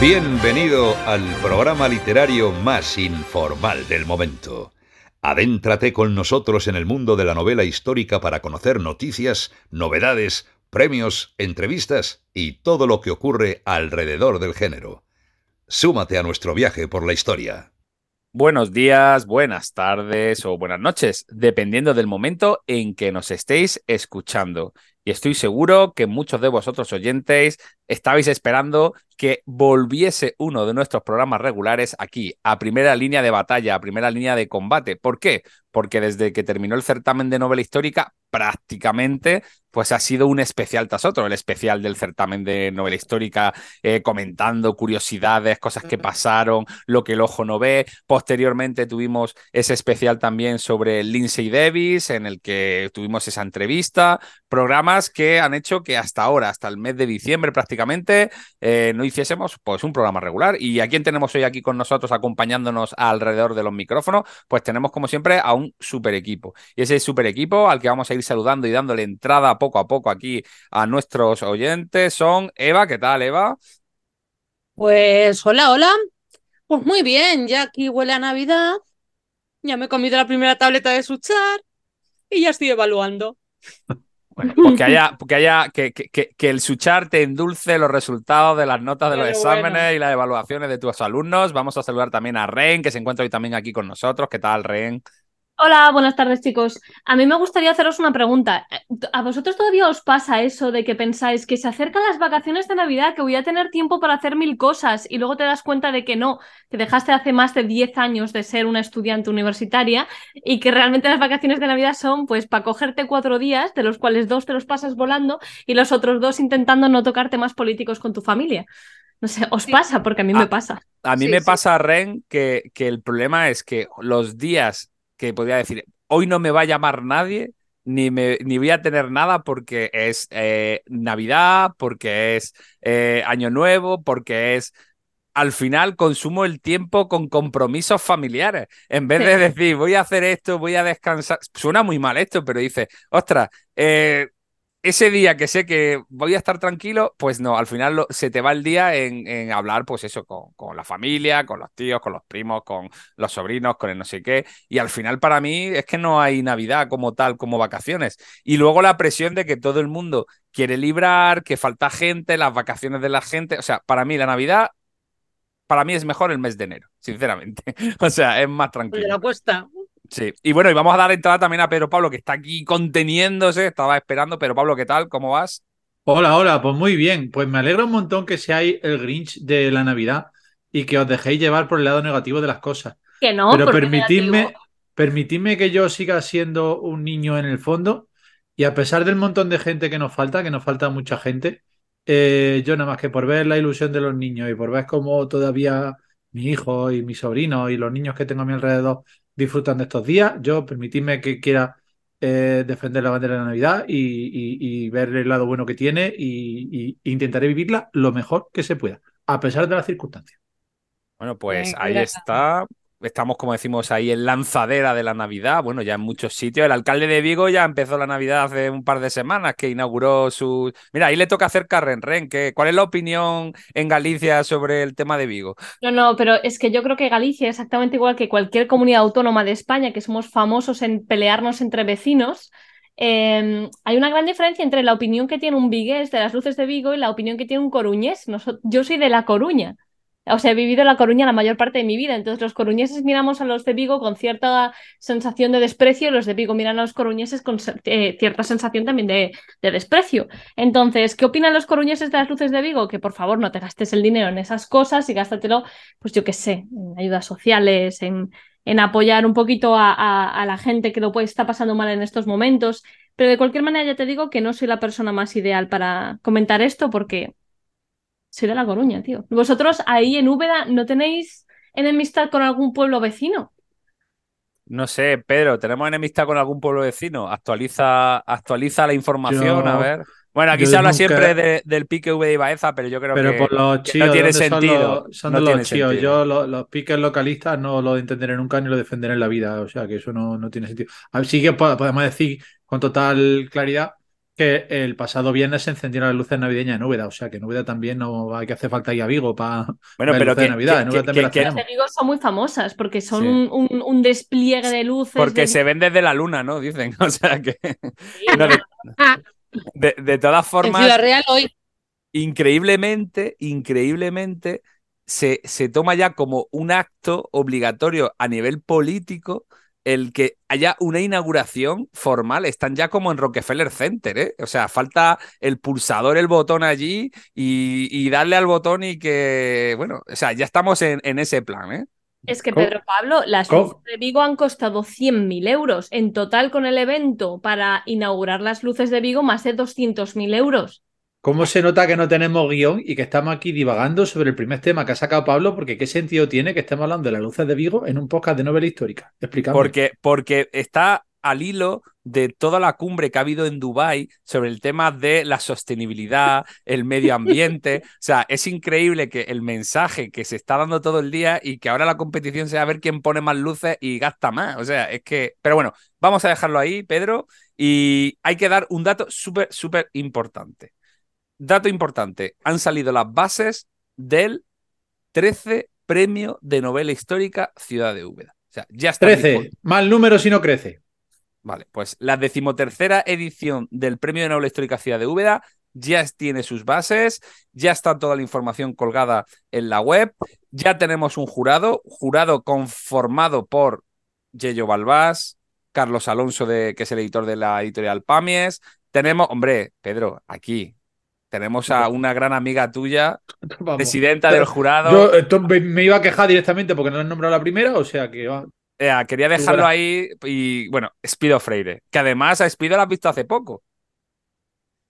Bienvenido al programa literario más informal del momento. Adéntrate con nosotros en el mundo de la novela histórica para conocer noticias, novedades, premios, entrevistas y todo lo que ocurre alrededor del género. Súmate a nuestro viaje por la historia. Buenos días, buenas tardes o buenas noches, dependiendo del momento en que nos estéis escuchando. Y estoy seguro que muchos de vosotros oyentes estabais esperando que volviese uno de nuestros programas regulares aquí, a primera línea de batalla, a primera línea de combate. ¿Por qué? Porque desde que terminó el certamen de novela histórica, prácticamente, pues ha sido un especial tras otro, el especial del certamen de novela histórica, eh, comentando curiosidades, cosas que pasaron, lo que el ojo no ve. Posteriormente tuvimos ese especial también sobre Lindsay Davis, en el que tuvimos esa entrevista, programas que han hecho que hasta ahora, hasta el mes de diciembre prácticamente, eh, no hiciésemos pues un programa regular. ¿Y a quién tenemos hoy aquí con nosotros acompañándonos alrededor de los micrófonos? Pues tenemos como siempre a un super equipo. Y ese super equipo al que vamos a ir saludando y dándole entrada poco a poco aquí a nuestros oyentes son Eva, ¿qué tal Eva? Pues hola, hola. Pues muy bien, ya aquí huele a Navidad. Ya me he comido la primera tableta de Suchar y ya estoy evaluando. Bueno, pues que haya, que, haya que, que, que, el Suchar te endulce los resultados de las notas de los exámenes y las evaluaciones de tus alumnos. Vamos a saludar también a Ren, que se encuentra hoy también aquí con nosotros. ¿Qué tal, Ren? Hola, buenas tardes chicos. A mí me gustaría haceros una pregunta. ¿A vosotros todavía os pasa eso de que pensáis que se acercan las vacaciones de Navidad, que voy a tener tiempo para hacer mil cosas y luego te das cuenta de que no, que dejaste hace más de 10 años de ser una estudiante universitaria y que realmente las vacaciones de Navidad son pues para cogerte cuatro días, de los cuales dos te los pasas volando y los otros dos intentando no tocar temas políticos con tu familia? No sé, ¿os pasa? Porque a mí me pasa. A mí sí, me sí. pasa, Ren, que, que el problema es que los días que podría decir, hoy no me va a llamar nadie, ni, me, ni voy a tener nada porque es eh, Navidad, porque es eh, Año Nuevo, porque es... Al final consumo el tiempo con compromisos familiares. En vez de decir, voy a hacer esto, voy a descansar. Suena muy mal esto, pero dice, ostras, eh, ese día que sé que voy a estar tranquilo, pues no, al final lo- se te va el día en, en hablar, pues eso, con, con la familia, con los tíos, con los primos, con los sobrinos, con el no sé qué. Y al final para mí es que no hay Navidad como tal, como vacaciones. Y luego la presión de que todo el mundo quiere librar, que falta gente, las vacaciones de la gente. O sea, para mí la Navidad, para mí es mejor el mes de enero, sinceramente. O sea, es más De la tranquilo. apuesta. Sí, y bueno, y vamos a dar entrada también a Pedro Pablo, que está aquí conteniéndose, estaba esperando. Pero Pablo, ¿qué tal? ¿Cómo vas? Hola, hola, pues muy bien. Pues me alegra un montón que seáis el Grinch de la Navidad y que os dejéis llevar por el lado negativo de las cosas. Que no, Pero permitidme, permitidme que yo siga siendo un niño en el fondo y a pesar del montón de gente que nos falta, que nos falta mucha gente, eh, yo nada más que por ver la ilusión de los niños y por ver cómo todavía mi hijo y mi sobrino y los niños que tengo a mi alrededor disfrutan de estos días, yo permitidme que quiera eh, defender la bandera de la Navidad y, y- y ver el lado bueno que tiene y, y intentaré vivirla lo mejor que se pueda, a pesar de las circunstancias. Bueno, pues ahí está. Estamos, como decimos, ahí en lanzadera de la Navidad. Bueno, ya en muchos sitios. El alcalde de Vigo ya empezó la Navidad hace un par de semanas, que inauguró su. Mira, ahí le toca hacer Carren Ren. ¿qué- ¿Cuál es la opinión en Galicia sobre el tema de Vigo? No, no, pero es que yo creo que Galicia, exactamente igual que cualquier comunidad autónoma de España, que somos famosos en pelearnos entre vecinos, eh, hay una gran diferencia entre la opinión que tiene un vigués de las luces de Vigo y la opinión que tiene un coruñés. Yo soy de La Coruña. O sea, he vivido en La Coruña la mayor parte de mi vida. Entonces, los coruñeses miramos a los de Vigo con cierta sensación de desprecio y los de Vigo miran a los coruñeses con eh, cierta sensación también de, de desprecio. Entonces, ¿qué opinan los coruñeses de las luces de Vigo? Que por favor no te gastes el dinero en esas cosas y gástatelo, pues yo qué sé, en ayudas sociales, en, en apoyar un poquito a, a- a la gente que lo puede estar pasando mal en estos momentos. Pero de cualquier manera ya te digo que no soy la persona más ideal para comentar esto porque soy de La Coruña, tío. ¿Vosotros ahí en Úbeda no tenéis enemistad con algún pueblo vecino? No sé, Pedro, ¿tenemos enemistad con algún pueblo vecino? Actualiza, actualiza la información, Yo- a ver. Bueno, aquí se habla nunca- siempre de- del pique V de Baeza, pero yo creo Pero que, por los que chíos, no tiene ¿de dónde son sentido. los- Son no de los chíos. sentido. Yo los, los piques localistas no lo entenderé nunca ni lo defenderé en la vida. O sea que eso no, no tiene sentido. A ver, sí que po- podemos decir con total claridad Que el pasado viernes se encendieron las luces navideñas en Úbeda, o sea que en Úbeda también no hay que hacer falta ir a Vigo para Bueno, pero luces que- de Navidad. que- que- también las que- Las tenemos. de Vigo son muy famosas porque son Sí. un, un- un despliegue de luces. Porque de- se ven desde la luna, ¿no? Dicen. O sea que. No, de, de- de todas en formas. Ciudad Real hoy. increíblemente, increíblemente, se, se toma ya como un acto obligatorio a nivel político el que haya una inauguración formal. Están ya como en Rockefeller Center, ¿eh? O sea, falta el pulsador, el botón allí y, y darle al botón y que, bueno, o sea, ya estamos en, en ese plan, ¿eh? Es que. Pedro Pablo, las ¿Cómo? luces de Vigo han costado 100.000 euros. En total, con el evento para inaugurar las luces de Vigo, más de 200.000 euros. ¿Cómo se nota que no tenemos guion y que estamos aquí divagando sobre el primer tema que ha sacado Pablo? Porque ¿qué sentido tiene que estemos hablando de las luces de Vigo en un podcast de novela histórica? Explícame. Porque, porque está al hilo de toda la cumbre que ha habido en Dubái sobre el tema de la sostenibilidad, el medio ambiente. O sea, es increíble que el mensaje que se está dando todo el día y que ahora la competición sea ver quién pone más luces y gasta más. O sea, es que. Pero bueno, vamos a dejarlo ahí, Pedro. Y hay que dar un dato súper, súper importante. Dato importante. Han salido las bases del 13 Premio de Novela Histórica Ciudad de Úbeda. O sea, ya está. 13. Mal número si no crece. Vale, pues la decimotercera edición del Premio de Novela Histórica Ciudad de Úbeda ya tiene sus bases, ya está toda la información colgada en la web, ya tenemos un jurado, jurado conformado por Yello Balbás, Carlos Alonso, de, que es el editor de la editorial Pamies, tenemos, hombre, Pedro, aquí tenemos a una gran amiga tuya, Vamos. presidenta del jurado. Yo esto me iba a quejar directamente porque no le he nombrado la primera, o sea que va. Eh, quería dejarlo ahí y, bueno, Espido Freire, que además a Espido la has visto hace poco.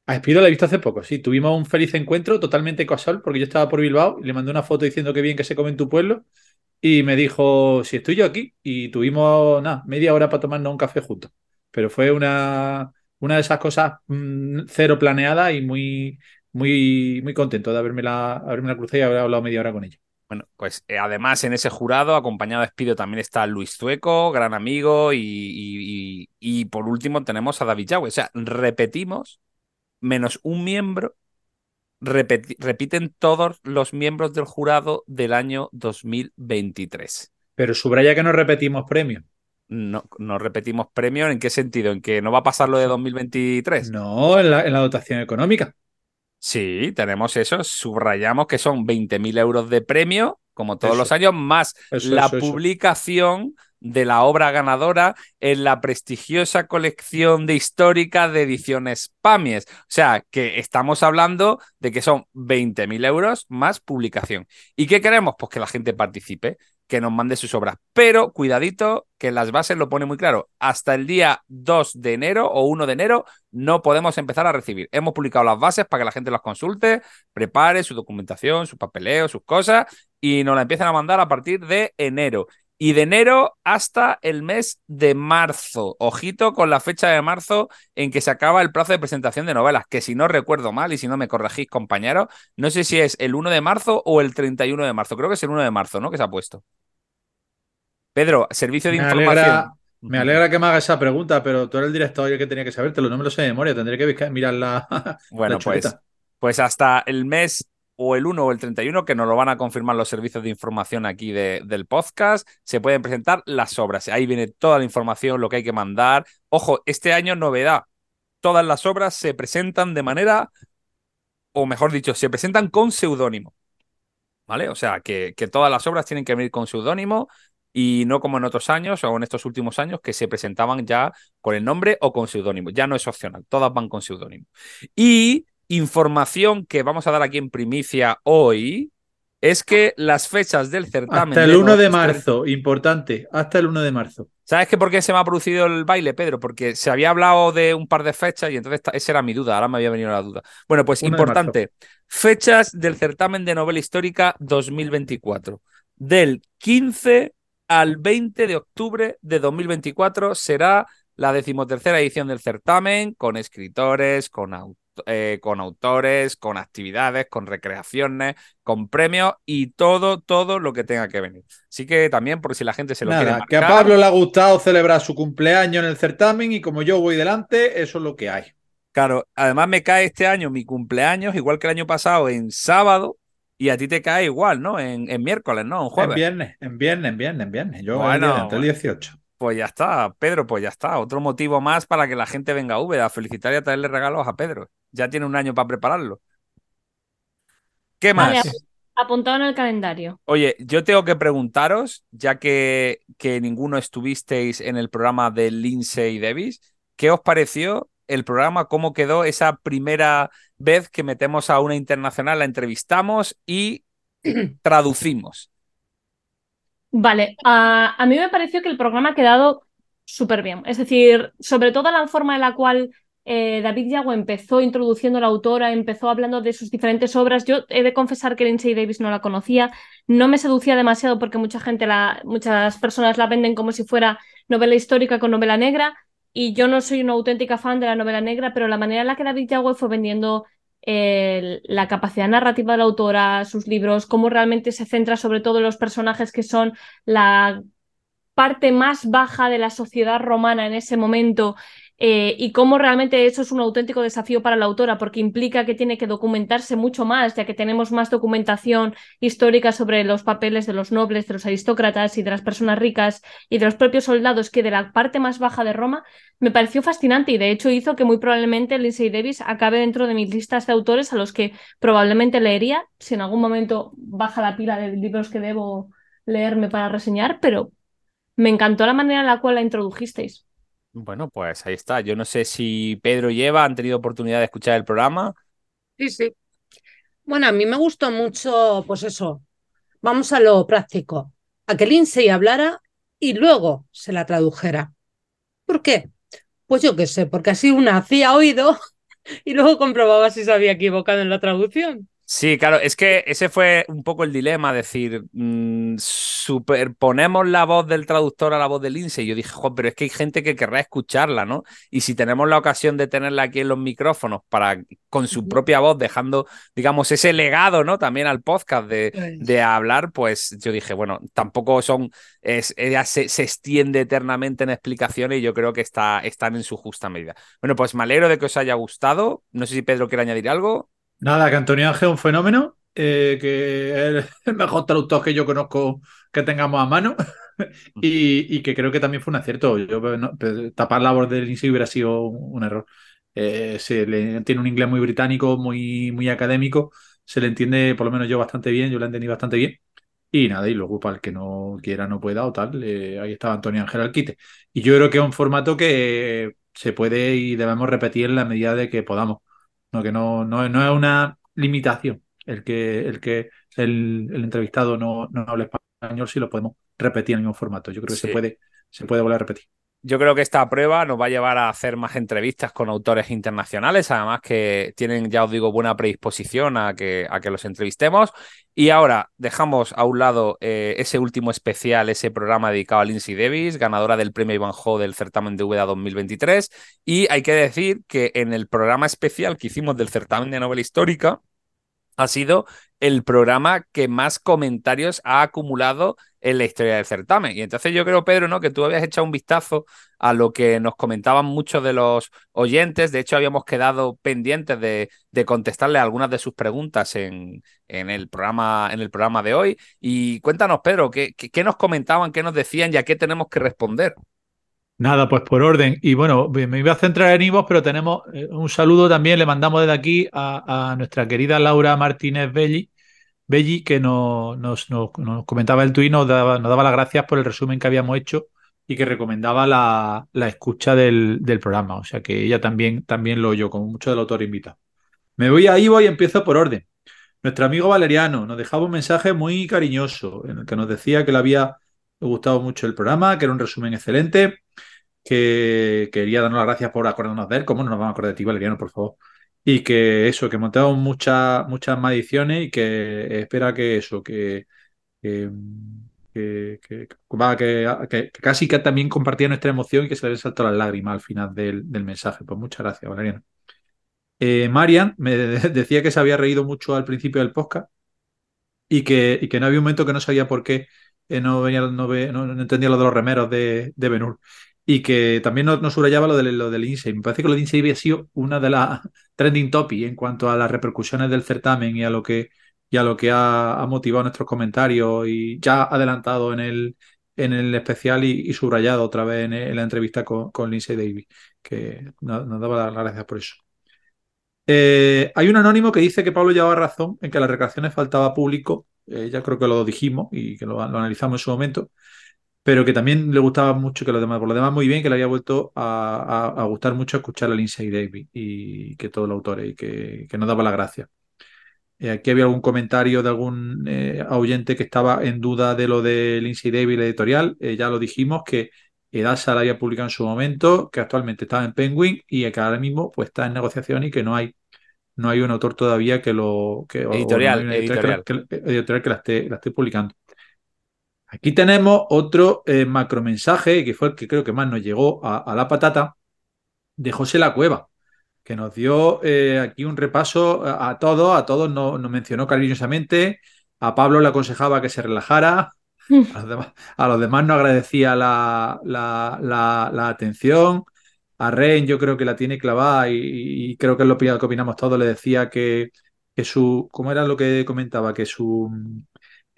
A Espido la he visto hace poco, sí. Tuvimos un feliz encuentro totalmente casual porque yo estaba por Bilbao y le mandé una foto diciendo que bien que se come en tu pueblo y me dijo si estoy yo aquí y tuvimos nada, media hora para tomarnos un café juntos. Pero fue una, una de esas cosas mm, cero planeada y muy, muy, muy contento de haberme la, haberme la cruzado y haber hablado media hora con ella. Bueno, pues eh, además en ese jurado, acompañado de Espido, también está Luis Zueco, gran amigo, y, y- y- y por último tenemos a David Yagüe. O sea, repetimos, menos un miembro, repeti- repiten todos los miembros del jurado del año 2023. Pero subraya que no repetimos premios. No, no repetimos premio, ¿en qué sentido? ¿En que no va a pasar lo de 2023? No, en la, en la dotación económica. Sí, tenemos eso, subrayamos que son 20.000 euros de premio, como todos Eso. los años, más Eso, la eso. publicación de la obra ganadora en la prestigiosa colección de histórica de ediciones Pamies. O sea, que estamos hablando de que son 20.000 euros más publicación. ¿Y qué queremos? Pues que la gente participe, que nos mande sus obras. Pero cuidadito, que las bases lo pone muy claro. Hasta el día 2 de enero o 1 de enero no podemos empezar a recibir. Hemos publicado las bases para que la gente las consulte, prepare su documentación, su papeleo, sus cosas y nos la empiezan a mandar a partir de enero. Y de enero hasta el mes de marzo. Ojito con la fecha de marzo en que se acaba el plazo de presentación de novelas, que si no recuerdo mal y si no me corregís, compañeros, no sé si es el 1 de marzo o el 31 de marzo. Creo que es el 1 de marzo, ¿no? Que se ha puesto. Pedro, servicio de Me información. alegra, me alegra que me haga esa pregunta, pero tú eres el director y el que tenía que sabértelo. No me lo sé de memoria, tendré que mirar la, Bueno, la pues, pues hasta el mes o el 1 o el 31, que nos lo van a confirmar los servicios de información aquí de- del podcast, se pueden presentar las obras. Ahí viene toda la información, lo que hay que mandar. Ojo, este año novedad. Todas las obras se presentan de manera, o mejor dicho, se presentan con seudónimo. ¿Vale? O sea, que, que todas las obras tienen que venir con seudónimo y no como en otros años o en estos últimos años que se presentaban ya con el nombre o con seudónimo. Ya no es opcional, todas van con seudónimo. Y información que vamos a dar aquí en primicia hoy es que las fechas del certamen. Hasta el 1 de marzo, importante, hasta el 1 de marzo. ¿Sabes que por qué se me ha producido el baile, Pedro? Porque se había hablado de un par de fechas y entonces esa era mi duda, ahora me había venido la duda. Bueno, pues 1 de importante, fechas del certamen de novela histórica 2024. Del 15 al 20 de octubre de 2024 será la decimotercera edición del certamen con escritores, con, au- eh, con autores, con actividades, con recreaciones, con premios y todo, todo lo que tenga que venir. Así que también, por si la gente se lo quiere Nada, que a marcar, Pablo le ha gustado celebrar su cumpleaños en el certamen y como yo voy delante, eso es lo que hay. Claro, además me cae este año mi cumpleaños, igual que el año pasado, en sábado, y a ti te cae igual, ¿no? En, en miércoles, ¿no? En En jueves. viernes, en viernes, en viernes, en viernes. Yo Bueno, el entre el bueno. 18. Pues ya está, Pedro, pues ya está. Otro motivo más para que la gente venga a Úbeda a felicitar y a traerle regalos a Pedro. Ya tiene un año para prepararlo. ¿Qué más? Vale, apuntado en el calendario. Oye, yo tengo que preguntaros, ya que, que ninguno estuvisteis en el programa de Lindsay Davis, ¿qué os pareció el programa? ¿Cómo quedó esa primera vez que metemos a una internacional, la entrevistamos y traducimos? Vale, a, a mí me pareció que el programa ha quedado súper bien. Es decir, sobre todo la forma en la cual eh, David Yago empezó introduciendo a la autora, empezó hablando de sus diferentes obras. Yo he de confesar que Lindsay Davis no la conocía, no me seducía demasiado porque mucha gente, la, muchas personas la venden como si fuera novela histórica con novela negra. Y yo no soy una auténtica fan de la novela negra, pero la manera en la que David Yago fue vendiendo la capacidad narrativa de la autora, sus libros, cómo realmente se centra sobre todo en los personajes que son la parte más baja de la sociedad romana en ese momento eh, y cómo realmente eso es un auténtico desafío para la autora porque implica que tiene que documentarse mucho más, ya que tenemos más documentación histórica sobre los papeles de los nobles, de los aristócratas y de las personas ricas y de los propios soldados que de la parte más baja de Roma, me pareció fascinante y de hecho hizo que muy probablemente Lindsay Davis acabe dentro de mis listas de autores a los que probablemente leería si en algún momento baja la pila de libros que debo leerme para reseñar, pero me encantó la manera en la cual la introdujisteis. Bueno, pues ahí está. Yo no sé si Pedro y Eva han tenido oportunidad de escuchar el programa. Sí, sí. Bueno, a mí me gustó mucho, pues eso, vamos a lo práctico, a que Lindsay hablara y luego se la tradujera. ¿Por qué? Pues yo qué sé, porque así una hacía oído y luego comprobaba si se había equivocado en la traducción. Sí, claro, es que ese fue un poco el dilema, decir, mmm, superponemos la voz del traductor a la voz del Lindsay. Y yo dije, jo, pero es que hay gente que querrá escucharla, ¿no? Y si tenemos la ocasión de tenerla aquí en los micrófonos para con su propia voz, dejando, digamos, ese legado, ¿no? También al podcast de, de hablar, pues yo dije, bueno, tampoco son, es, ella se, se extiende eternamente en explicaciones y yo creo que está, están en su justa medida. Bueno, pues me alegro de que os haya gustado. No sé si Pedro quiere añadir algo. Nada, que Antonio Ángel es un fenómeno, eh, que es el mejor traductor que yo conozco que tengamos a mano y, que creo que también fue un acierto. Yo, no, pues, tapar la voz de Lindsay hubiera sido un, error. Eh, se le, tiene un inglés muy británico, muy, muy académico, se le entiende, por lo menos yo, bastante bien, yo la entendí bastante bien. Y nada, y luego para el que no quiera, no pueda o tal, eh, ahí estaba Antonio Ángel al quite. Y yo creo que es un formato que se puede y debemos repetir en la medida de que podamos. No, que no, no, no es una limitación el que el, que el, el entrevistado no, no hable español, si lo podemos repetir en el mismo formato. Yo creo que Sí. se puede, se puede volver a repetir. Yo creo que esta prueba nos va a llevar a hacer más entrevistas con autores internacionales, además que tienen, ya os digo, buena predisposición a que, a que los entrevistemos. Y ahora dejamos a un lado eh, ese último especial, ese programa dedicado a Lindsay Davis, ganadora del premio Ivanhoe del certamen de Úbeda 2023. Y hay que decir que en el programa especial que hicimos del certamen de novela histórica, ha sido el programa que más comentarios ha acumulado en la historia del certamen. Y entonces yo creo, Pedro, ¿no? que tú habías echado un vistazo a lo que nos comentaban muchos de los oyentes. De hecho, habíamos quedado pendientes de, de contestarle algunas de sus preguntas en, en, el programa, en el programa de hoy. Y cuéntanos, Pedro, ¿qué, qué, qué nos comentaban, qué nos decían y a qué tenemos que responder? Nada, pues por orden. Y bueno, me iba a centrar en Ivos, pero tenemos eh, un saludo también, le mandamos desde aquí a, nuestra querida Laura Martínez Belli, Belli que nos, nos comentaba el tuit, nos daba, nos daba las gracias por el resumen que habíamos hecho y que recomendaba la, la escucha del, del, programa. O sea que ella también, también lo oyó, como mucho del autor invitado. Me voy a Ivo y empiezo por orden. Nuestro amigo Valeriano nos dejaba un mensaje muy cariñoso en el que nos decía que le había gustado mucho el programa, que era un resumen excelente, que quería darnos las gracias por acordarnos de él. ¿Cómo no nos vamos a acordar de ti, Valeriano, por favor? Y que eso, que montamos muchas, muchas más y que espera que eso, que, que, que, que, que, casi que también compartía nuestra emoción y que se le saltó las lágrimas al final del, del mensaje. Pues muchas gracias, Valeriano. Eh, Marian me decía que se había reído mucho al principio del podcast y que, y no había un momento que no sabía por qué eh, no, venía, no, no, no, entendía lo de los remeros de, de Benur. Y que también nos, subrayaba lo, de, lo del INSEE. Me parece que lo del INSEE había sido una de las trending topics en cuanto a las repercusiones del certamen y a lo que, y a lo que ha, ha motivado nuestros comentarios y ya adelantado en el, en el especial y, subrayado otra vez en, la entrevista con, con Lindsay Davis, que nos, nos daba las gracias por eso. Eh, hay un anónimo que dice que Pablo llevaba razón en que las recreaciones faltaba público, eh, ya creo que lo dijimos y que lo, lo, analizamos en su momento, pero que también le gustaba mucho que los demás, por lo demás muy bien, que le había vuelto a, a, a gustar mucho escuchar a Lindsay Davis y que todos los autores y que, que nos daba la gracia. Eh, aquí había algún comentario de algún eh, oyente que estaba en duda de lo de Lindsay Davis, la editorial. Eh, ya lo dijimos que Edasa la había publicado en su momento, que actualmente estaba en Penguin y que ahora mismo pues, está en negociación y que no hay, no hay un autor todavía que lo. Que, editorial, o no editorial. Que, que, editorial que la esté, la esté publicando. Aquí tenemos otro eh, macromensaje, que fue el que creo que más nos llegó a, a la patata, de José La Cueva que nos dio eh, aquí un repaso a, a todos, a todos nos, nos, mencionó cariñosamente, a Pablo le aconsejaba que se relajara, a los demás, a los demás nos agradecía la, la, la, la, atención, a Ren yo creo que la tiene clavada y, y creo que es lo que opinamos todos, le decía que, que su, ¿cómo era lo que comentaba? Que su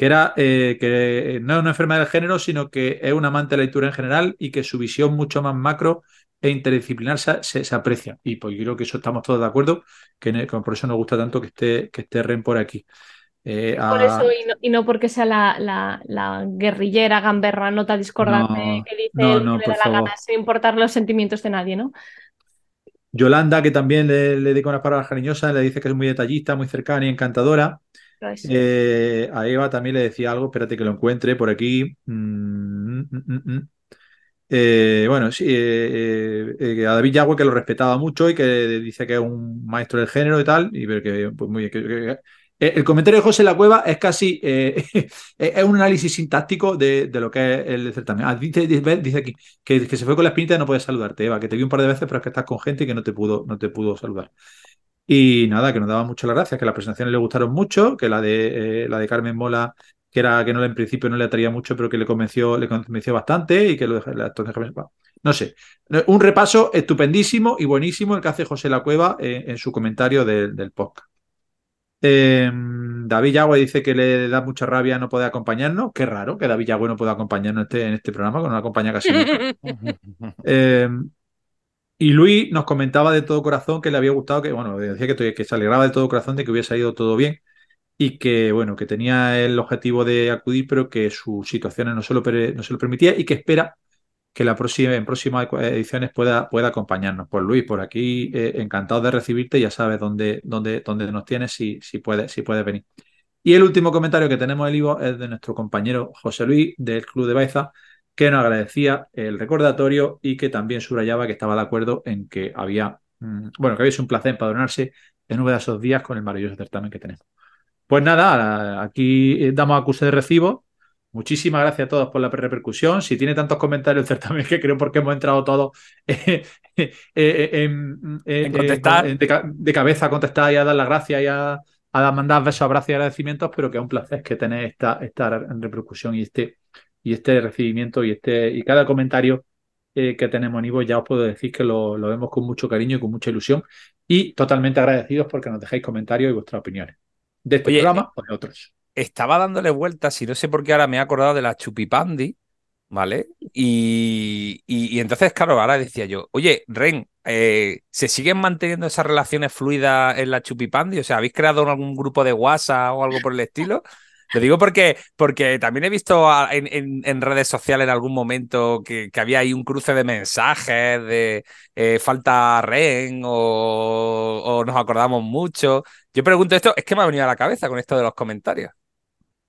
que era eh, que no es una enfermedad del género, sino que es un amante de la lectura en general y que su visión mucho más macro e interdisciplinar se, se, se, aprecia. Y pues yo creo que eso estamos todos de acuerdo, que, que por eso nos gusta tanto que esté, que esté Ren por aquí. Eh, a... Por eso, y no, y no porque sea la, la, la, guerrillera, gamberra, nota discordante no, que dice no, el no, que le da la gana, sin importar los sentimientos de nadie, ¿no? Yolanda, que también le, le dedica unas palabras cariñosas, le dice que es muy detallista, muy cercana y encantadora. Eh, a Eva también le decía algo, espérate que lo encuentre por aquí. Mm, mm, mm. Eh, bueno, sí, eh, eh, a David Yagüe que lo respetaba mucho y que dice que es un maestro del género y tal, y que, pues el comentario de José La Cueva es casi es un análisis sintáctico de, de, lo que es el certamen. Ah, dice, dice, aquí que, que, se fue con la espinita y no puede saludarte, Eva, que te vi un par de veces, pero es que estás con gente y que no te pudo, no te pudo saludar. Y nada, que nos daba mucho las gracias, que las presentaciones le gustaron mucho, que la de, la de Carmen Mola que era que no en principio no le atraía mucho, pero que le convenció, le convenció bastante y que lo entonces no sé. Un repaso estupendísimo y buenísimo el que hace José La Cueva en, en su comentario de, del podcast. Eh, David Yagüe dice que le da mucha rabia no poder acompañarnos. Qué raro que David Yagüe no pueda acompañarnos este, en este programa, que no acompaña casi nunca. eh, y Luis nos comentaba de todo corazón que le había gustado, que bueno, decía que, que se alegraba de todo corazón de que hubiese ido todo bien y que, bueno, que tenía el objetivo de acudir, pero que su situación no se lo, no se lo permitía y que espera que la próxima, en próximas ediciones pueda, pueda acompañarnos. Pues Luis, por aquí, eh, encantado de recibirte, ya sabes dónde, dónde, dónde nos tienes, si, si puedes si puede venir. Y el último comentario que tenemos en el Ivo es de nuestro compañero José Luis del Club de Baeza, que nos agradecía el recordatorio y que también subrayaba que estaba de acuerdo en que había, mmm, bueno, que había sido un placer empadronarse en uno de esos días con el maravilloso certamen que tenemos. Pues nada, aquí damos acuse de recibo. Muchísimas gracias a todos por la repercusión. Si tiene tantos comentarios, certamen que creo porque hemos entrado todos eh, eh, eh, en, en, contestar. De, de, cabeza a contestar y a dar las gracias y a, a mandar besos, abrazos y agradecimientos, pero que es un placer que tener esta, esta repercusión y este, y este recibimiento y, este, y cada comentario que tenemos en Ivo, ya os puedo decir que lo, lo vemos con mucho cariño y con mucha ilusión y totalmente agradecidos porque nos dejáis comentarios y vuestras opiniones de este Oye, programa o de otros. Estaba dándole vueltas y no sé por qué ahora me he acordado de la Chupipandi, ¿vale? Y, y, y entonces, claro, ahora decía yo, oye, Ren, eh, ¿se siguen manteniendo esas relaciones fluidas en la Chupipandi? O sea, ¿habéis creado algún grupo de WhatsApp o algo por el estilo? Lo digo porque, porque también he visto en, en, redes sociales en algún momento que, que, había ahí un cruce de mensajes de eh, falta ren o, o, nos acordamos mucho. Yo pregunto esto, es que me ha venido a la cabeza con esto de los comentarios.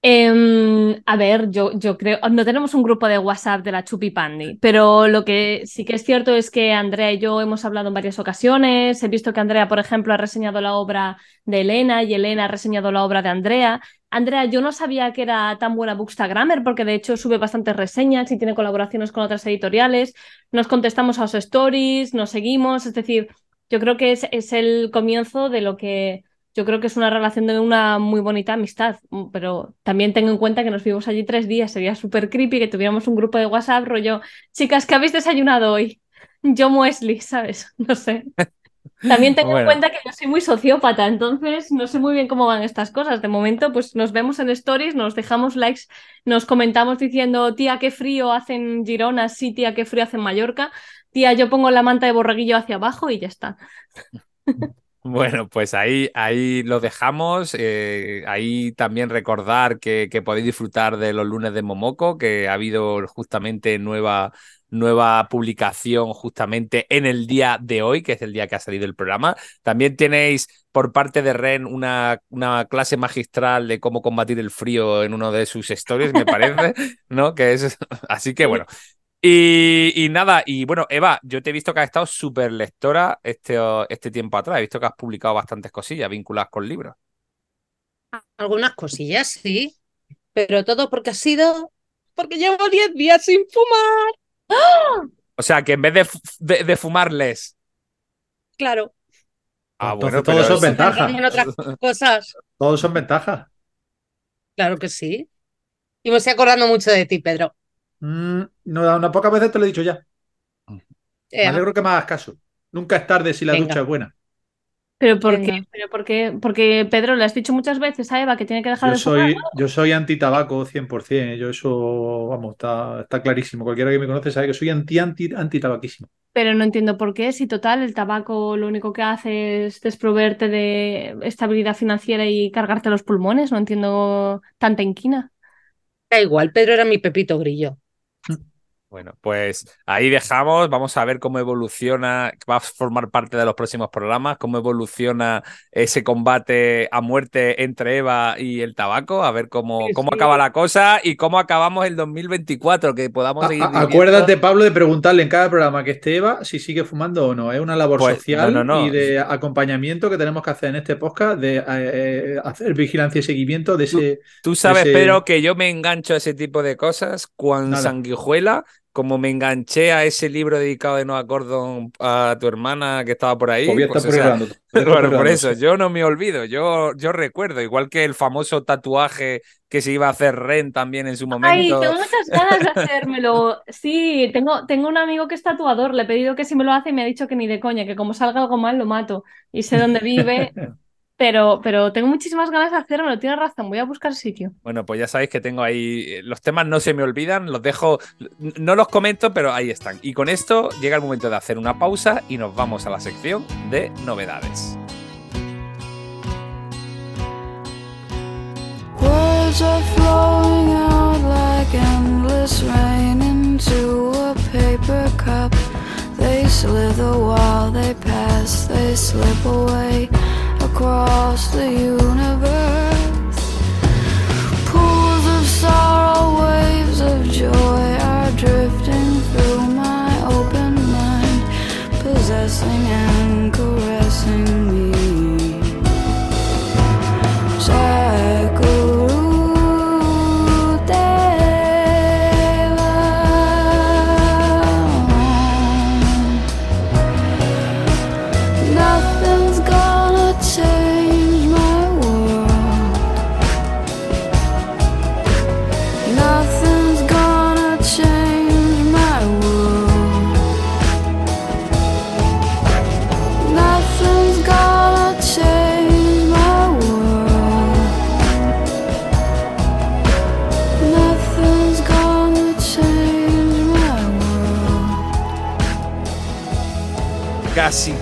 Eh, a ver, yo, yo creo, no tenemos un grupo de WhatsApp de la Chupipandi, pero lo que sí que es cierto es que Andrea y yo hemos hablado en varias ocasiones. He visto que Andrea, por ejemplo, ha reseñado la obra de Elena y Elena ha reseñado la obra de Andrea. Andrea, yo no sabía que era tan buena Bookstagrammer porque de hecho sube bastantes reseñas y tiene colaboraciones con otras editoriales. Nos contestamos a los stories, nos seguimos, es decir, yo creo que es, es el comienzo de lo que yo creo que es una relación de una muy bonita amistad, mm, pero también tengo en cuenta que nos vimos allí tres días, sería súper creepy que tuviéramos un grupo de WhatsApp rollo, chicas, ¿qué habéis desayunado hoy? Yo Wesley, ¿sabes? No sé. También tengo en cuenta que yo soy muy sociópata, entonces no sé muy bien cómo van estas cosas. De momento, pues nos vemos en stories, nos dejamos likes, nos comentamos diciendo, tía, qué frío hacen Girona, sí, tía, qué frío hace en Mallorca, tía, yo pongo la manta de borreguillo hacia abajo y ya está. Bueno, pues ahí, ahí lo dejamos. Eh, ahí también recordar que, que, podéis disfrutar de los lunes de Momoko, que ha habido justamente nueva, nueva publicación justamente en el día de hoy, que es el día que ha salido el programa. También tenéis por parte de Ren una, una clase magistral de cómo combatir el frío en uno de sus stories, me parece, ¿no? Que es así que bueno, y, nada, y bueno, Eva, yo te he visto que has estado súper lectora este, este tiempo atrás. He visto que has publicado bastantes cosillas vinculadas con libros. Algunas cosillas, sí. Pero todo porque ha sido. Porque llevo 10 días sin fumar. ¡Ah! O sea, que en vez de, de, fumarles. Claro. Ah, bueno, todos son ventajas. cosas. Todos son ventajas. Claro que sí. Y me estoy acordando mucho de ti, Pedro. Mm, no, una pocas veces te lo he dicho ya. Me alegro que me hagas caso. Nunca es tarde si la ducha es buena. ¿Pero por qué? ¿Pero por qué? Porque, Pedro, le has dicho muchas veces a Eva que tiene que dejar yo de soy, Yo soy anti-tabaco 100%. Yo eso, vamos, está, está clarísimo. Cualquiera que me conoce sabe que soy anti-anti-tabaquísimo. Pero no entiendo por qué, si total el tabaco lo único que hace es desproverte de estabilidad financiera y cargarte los pulmones. No entiendo tanta inquina. Da igual, Pedro era mi pepito grillo. Bueno, pues ahí dejamos, vamos a ver cómo evoluciona, va a formar parte de los próximos programas, cómo evoluciona ese combate a muerte entre Eva y el tabaco, a ver cómo, cómo acaba la cosa y cómo acabamos el 2024, que podamos seguir. acuérdate, Pablo, de preguntarle en cada programa que esté Eva si sigue fumando o no. Es una labor pues, social y de acompañamiento que tenemos que hacer en este podcast, de eh, eh, hacer vigilancia y seguimiento de ese. Tú, sabes, pero que yo me engancho a ese tipo de cosas cuando sanguijuela como me enganché a ese libro dedicado de Noah Gordon a tu hermana que estaba por ahí. Pues, por eso, yo no me olvido, yo, yo recuerdo, igual que el famoso tatuaje que se iba a hacer Ren también en su momento. Ay, tengo muchas ganas de hacérmelo. Sí, tengo, tengo un amigo que es tatuador, le he pedido que si me lo hace y me ha dicho que ni de coña, que como salga algo mal lo mato. Y sé dónde vive, Pero, pero tengo muchísimas ganas de hacerlo, tienes razón, voy a buscar sitio. Bueno, pues ya sabéis que tengo ahí. Eh, los temas no se me olvidan, los dejo. No los comento, pero ahí están. Y con esto llega el momento de hacer una pausa y nos vamos a la sección de novedades. They slither while they pass, they slip away. Across the universe. Pools of sorrow, waves of joy are drifting through my open mind, possessing and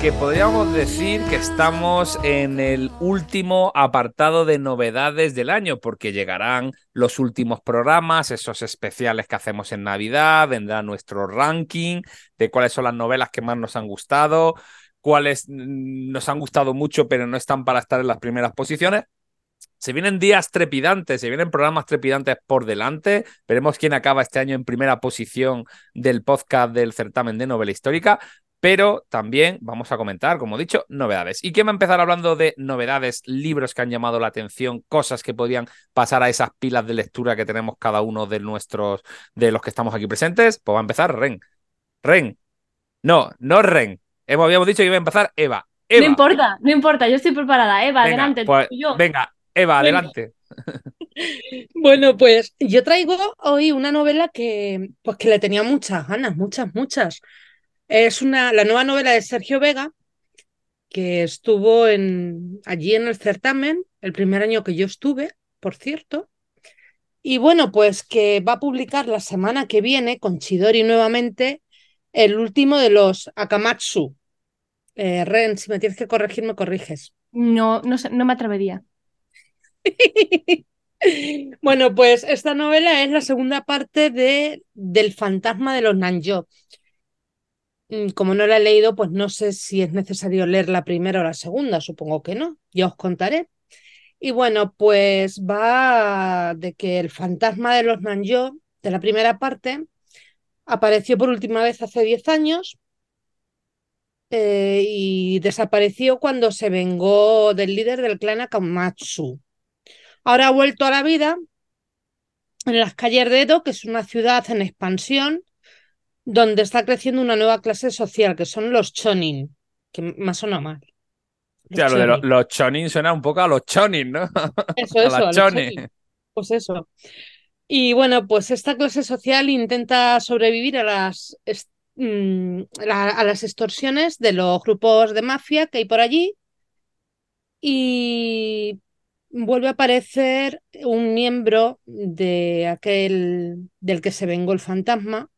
que podríamos decir que estamos en el último apartado de novedades del año, porque llegarán los últimos programas, esos especiales que hacemos en Navidad, vendrá nuestro ranking de cuáles son las novelas que más nos han gustado, cuáles nos han gustado mucho pero no están para estar en las primeras posiciones. Se vienen días trepidantes, se vienen programas trepidantes por delante. Veremos quién acaba este año en primera posición del podcast del certamen de novela histórica pero también vamos a comentar, como he dicho, novedades. ¿Y quién va a empezar hablando de novedades, libros que han llamado la atención, cosas que podrían pasar a esas pilas de lectura que tenemos cada uno de nuestros, de los que estamos aquí presentes? Pues va a empezar Ren. Ren. No, no Ren. Hemos, habíamos dicho que iba a empezar Eva. Eva. No importa, no importa, yo estoy preparada. Eva, Venga, adelante. pues, yo. venga, Eva, Venga. adelante. Bueno, pues yo traigo hoy una novela que, pues que le tenía muchas ganas, muchas, muchas. Es una, la nueva novela de Sergio Vega, que estuvo en, allí en el certamen, el primer año que yo estuve, por cierto. Y bueno, pues que va a publicar la semana que viene con Chidori nuevamente el último de los Akamatsu. Eh, Ren, si me tienes que corregir, me corriges. No, no, no me atrevería. Bueno, pues esta novela es la segunda parte de del fantasma de los Nanjo. Mm, Como no la he leído, pues no sé si es necesario leer la primera o la segunda, supongo que no, ya os contaré. Y bueno, pues va de que el fantasma de los Nanjo, de la primera parte, apareció por última vez hace 10 años eh, y desapareció cuando se vengó del líder del clan Akamatsu. Ahora ha vuelto a la vida en las calles de Edo, que es una ciudad en expansión, donde está creciendo una nueva clase social, que son los chonin, que me ha sonado mal. Los Claro, de lo- chonin. los chonin suena un poco a los chonin, ¿no? Eso, eso, a los chonin. chonin. Pues eso. Y bueno, pues esta clase social intenta sobrevivir a las, mm, a las extorsiones de los grupos de mafia que hay por allí. Y vuelve a aparecer un miembro de aquel del que se vengó el fantasma.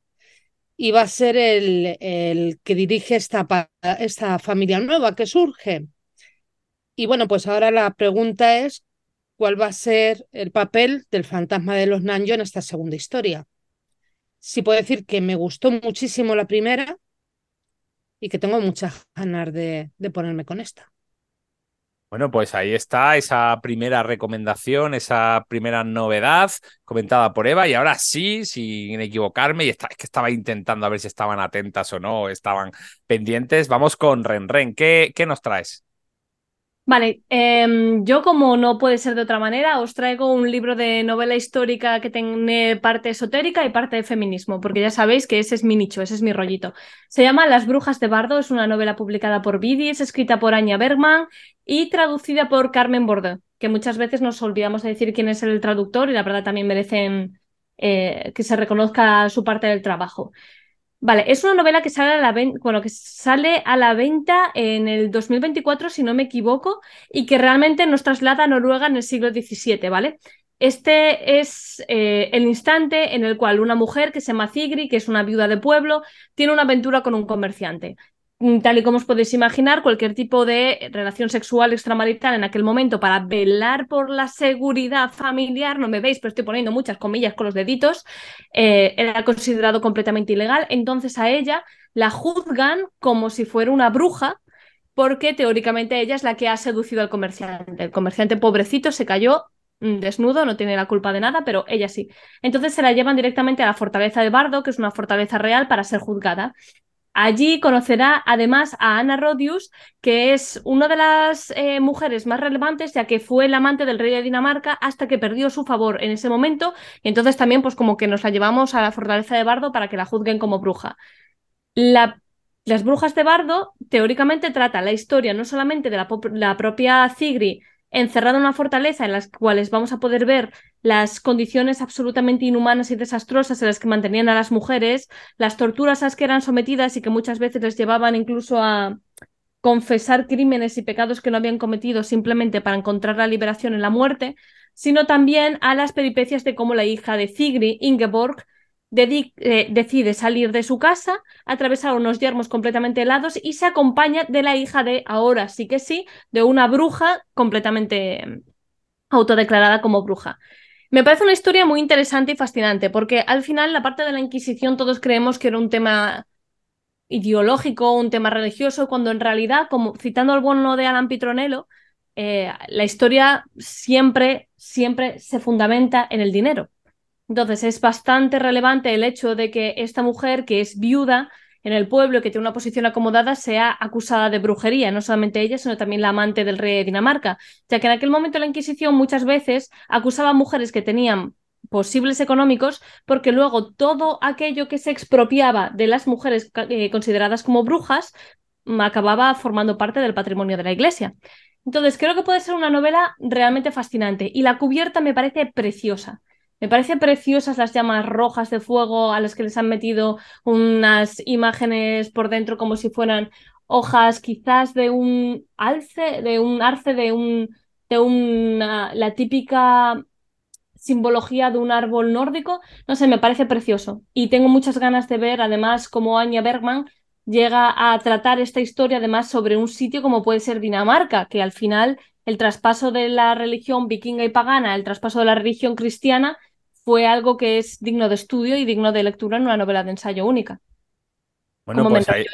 Y va a ser el, el que dirige esta, esta familia nueva que surge. Y bueno, pues ahora la pregunta es cuál va a ser el papel del fantasma de los Nanjo en esta segunda historia. Sí puedo decir que me gustó muchísimo la primera y que tengo muchas ganas de, de ponerme con esta. Bueno, pues ahí está esa primera recomendación, esa primera novedad comentada por Eva. Y ahora sí, sin equivocarme, y esta- es que estaba intentando a ver si estaban atentas o no, estaban pendientes. Vamos con Ren Ren. ¿Qué, qué nos traes? Vale, em, yo como no puede ser de otra manera, os traigo un libro de novela histórica que tiene parte esotérica y parte de feminismo, porque ya sabéis que ese es mi nicho, ese es mi rollito. Se llama Las Brujas de Bardo, es una novela publicada por Bidis, escrita por Anya Bergman y traducida por Carmen Bordeaux, que muchas veces nos olvidamos de decir quién es el traductor y la verdad también merecen eh, que se reconozca su parte del trabajo. Vale, es una novela que sale a la bueno, que sale a la venta en el 2024, si no me equivoco, y que realmente nos traslada a Noruega en el siglo XVII, ¿vale? Este es eh, el instante en el cual una mujer que se llama Sigrid, que es una viuda de pueblo, tiene una aventura con un comerciante. Mm, Tal y como os podéis imaginar, cualquier tipo de relación sexual extramarital en aquel momento para velar por la seguridad familiar, no me veis, pero estoy poniendo muchas comillas con los deditos, eh, era considerado completamente ilegal. Entonces a ella la juzgan como si fuera una bruja, porque teóricamente ella es la que ha seducido al comerciante. El comerciante pobrecito se cayó mm, desnudo, no tiene la culpa de nada, pero ella sí. Entonces se la llevan directamente a la fortaleza de Bardo, que es una fortaleza real, para ser juzgada. Allí conocerá además a Ana Rodius, que es una de las eh, mujeres más relevantes, ya que fue el amante del rey de Dinamarca hasta que perdió su favor en ese momento. Y entonces también, pues como que nos la llevamos a la fortaleza de Bardo para que la juzguen como bruja. La- las brujas de Bardo teóricamente trata la historia no solamente de la, la propia Sigrid encerrada en una fortaleza en las cuales vamos a poder ver las condiciones absolutamente inhumanas y desastrosas en las que mantenían a las mujeres, las torturas a las que eran sometidas y que muchas veces les llevaban incluso a confesar crímenes y pecados que no habían cometido simplemente para encontrar la liberación en la muerte, sino también a las peripecias de cómo la hija de Sigrid, Ingeborg, eh, decide salir de su casa, atravesar unos yermos completamente helados y se acompaña de la hija de, ahora sí que sí, de una bruja completamente mm, autodeclarada como bruja. Me parece una historia muy interesante y fascinante, porque al final la parte de la Inquisición todos creemos que era un tema ideológico, un tema religioso, cuando en realidad, como citando al bueno de Alan Pitronello, eh, la historia siempre, siempre se fundamenta en el dinero. Entonces es bastante relevante el hecho de que esta mujer, que es viuda en el pueblo y que tiene una posición acomodada, sea acusada de brujería, no solamente ella, sino también la amante del rey de Dinamarca, ya que en aquel momento la Inquisición muchas veces acusaba a mujeres que tenían posibles económicos, porque luego todo aquello que se expropiaba de las mujeres eh, consideradas como brujas acababa formando parte del patrimonio de la Iglesia. Entonces, creo que puede ser una novela realmente fascinante y la cubierta me parece preciosa. Me parecen preciosas las llamas rojas de fuego a las que les han metido unas imágenes por dentro como si fueran hojas quizás de un alce, de un arce, de un de una, la típica simbología de un árbol nórdico, no sé, me parece precioso. Y tengo muchas ganas de ver, además, cómo Anya Bergman llega a tratar esta historia, además, sobre un sitio como puede ser Dinamarca, que al final el traspaso de la religión vikinga y pagana, el traspaso de la religión cristiana, fue algo que es digno de estudio y digno de lectura en una novela de ensayo única. Bueno, pues ahí,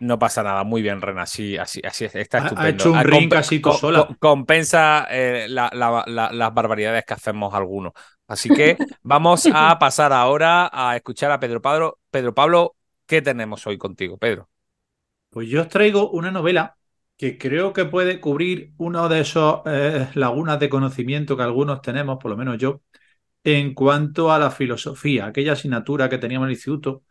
no pasa nada, muy bien, Ren, así, así, así está estupendo. Ha hecho un ah, ring casi tú sola. compensa eh, las barbaridades que hacemos algunos. Así que vamos a pasar ahora a escuchar a Pedro Pablo. Pedro Pablo, ¿qué tenemos hoy contigo, Pedro? Pues yo os traigo una novela que creo que puede cubrir una de esas eh, lagunas de conocimiento que algunos tenemos, por lo menos yo, en cuanto a la filosofía, aquella asignatura que teníamos en el instituto,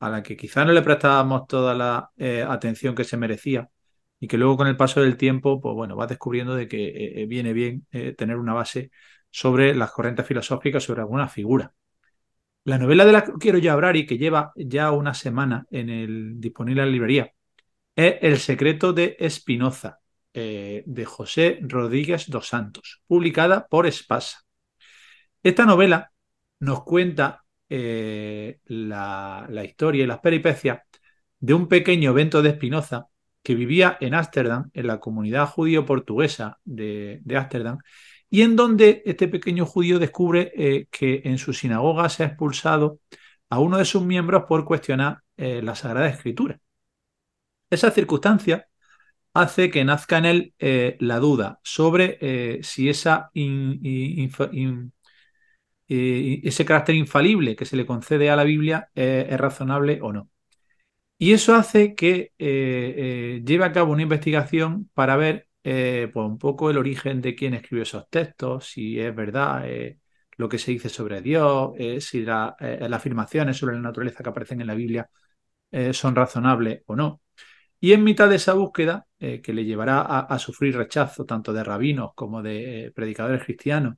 a la que quizá no le prestábamos toda la eh, atención que se merecía y que luego con el paso del tiempo, pues bueno, vas descubriendo de que eh, eh, viene bien tener una base sobre las corrientes filosóficas, sobre alguna figura. La novela de la que quiero ya hablar y que lleva ya una semana en el disponible en la librería es El secreto de Espinoza, de José Rodríguez dos Santos, publicada por Espasa. Esta novela nos cuenta eh, la, historia y las peripecias de un pequeño evento de Espinoza que vivía en Ámsterdam, en la comunidad judío-portuguesa de Ámsterdam, y en donde este pequeño judío descubre eh, que en su sinagoga se ha expulsado a uno de sus miembros por cuestionar eh, la Sagrada Escritura. Esa circunstancia hace que nazca en él la duda sobre si esa ese carácter infalible que se le concede a la Biblia eh, es razonable o no. Y eso hace que eh, eh, lleve a cabo una investigación para ver pues un poco el origen de quién escribió esos textos, si es verdad lo que se dice sobre Dios, si las afirmaciones sobre la naturaleza que aparecen en la Biblia son razonables o no. Y en mitad de esa búsqueda, que le llevará a, sufrir rechazo tanto de rabinos como de predicadores cristianos,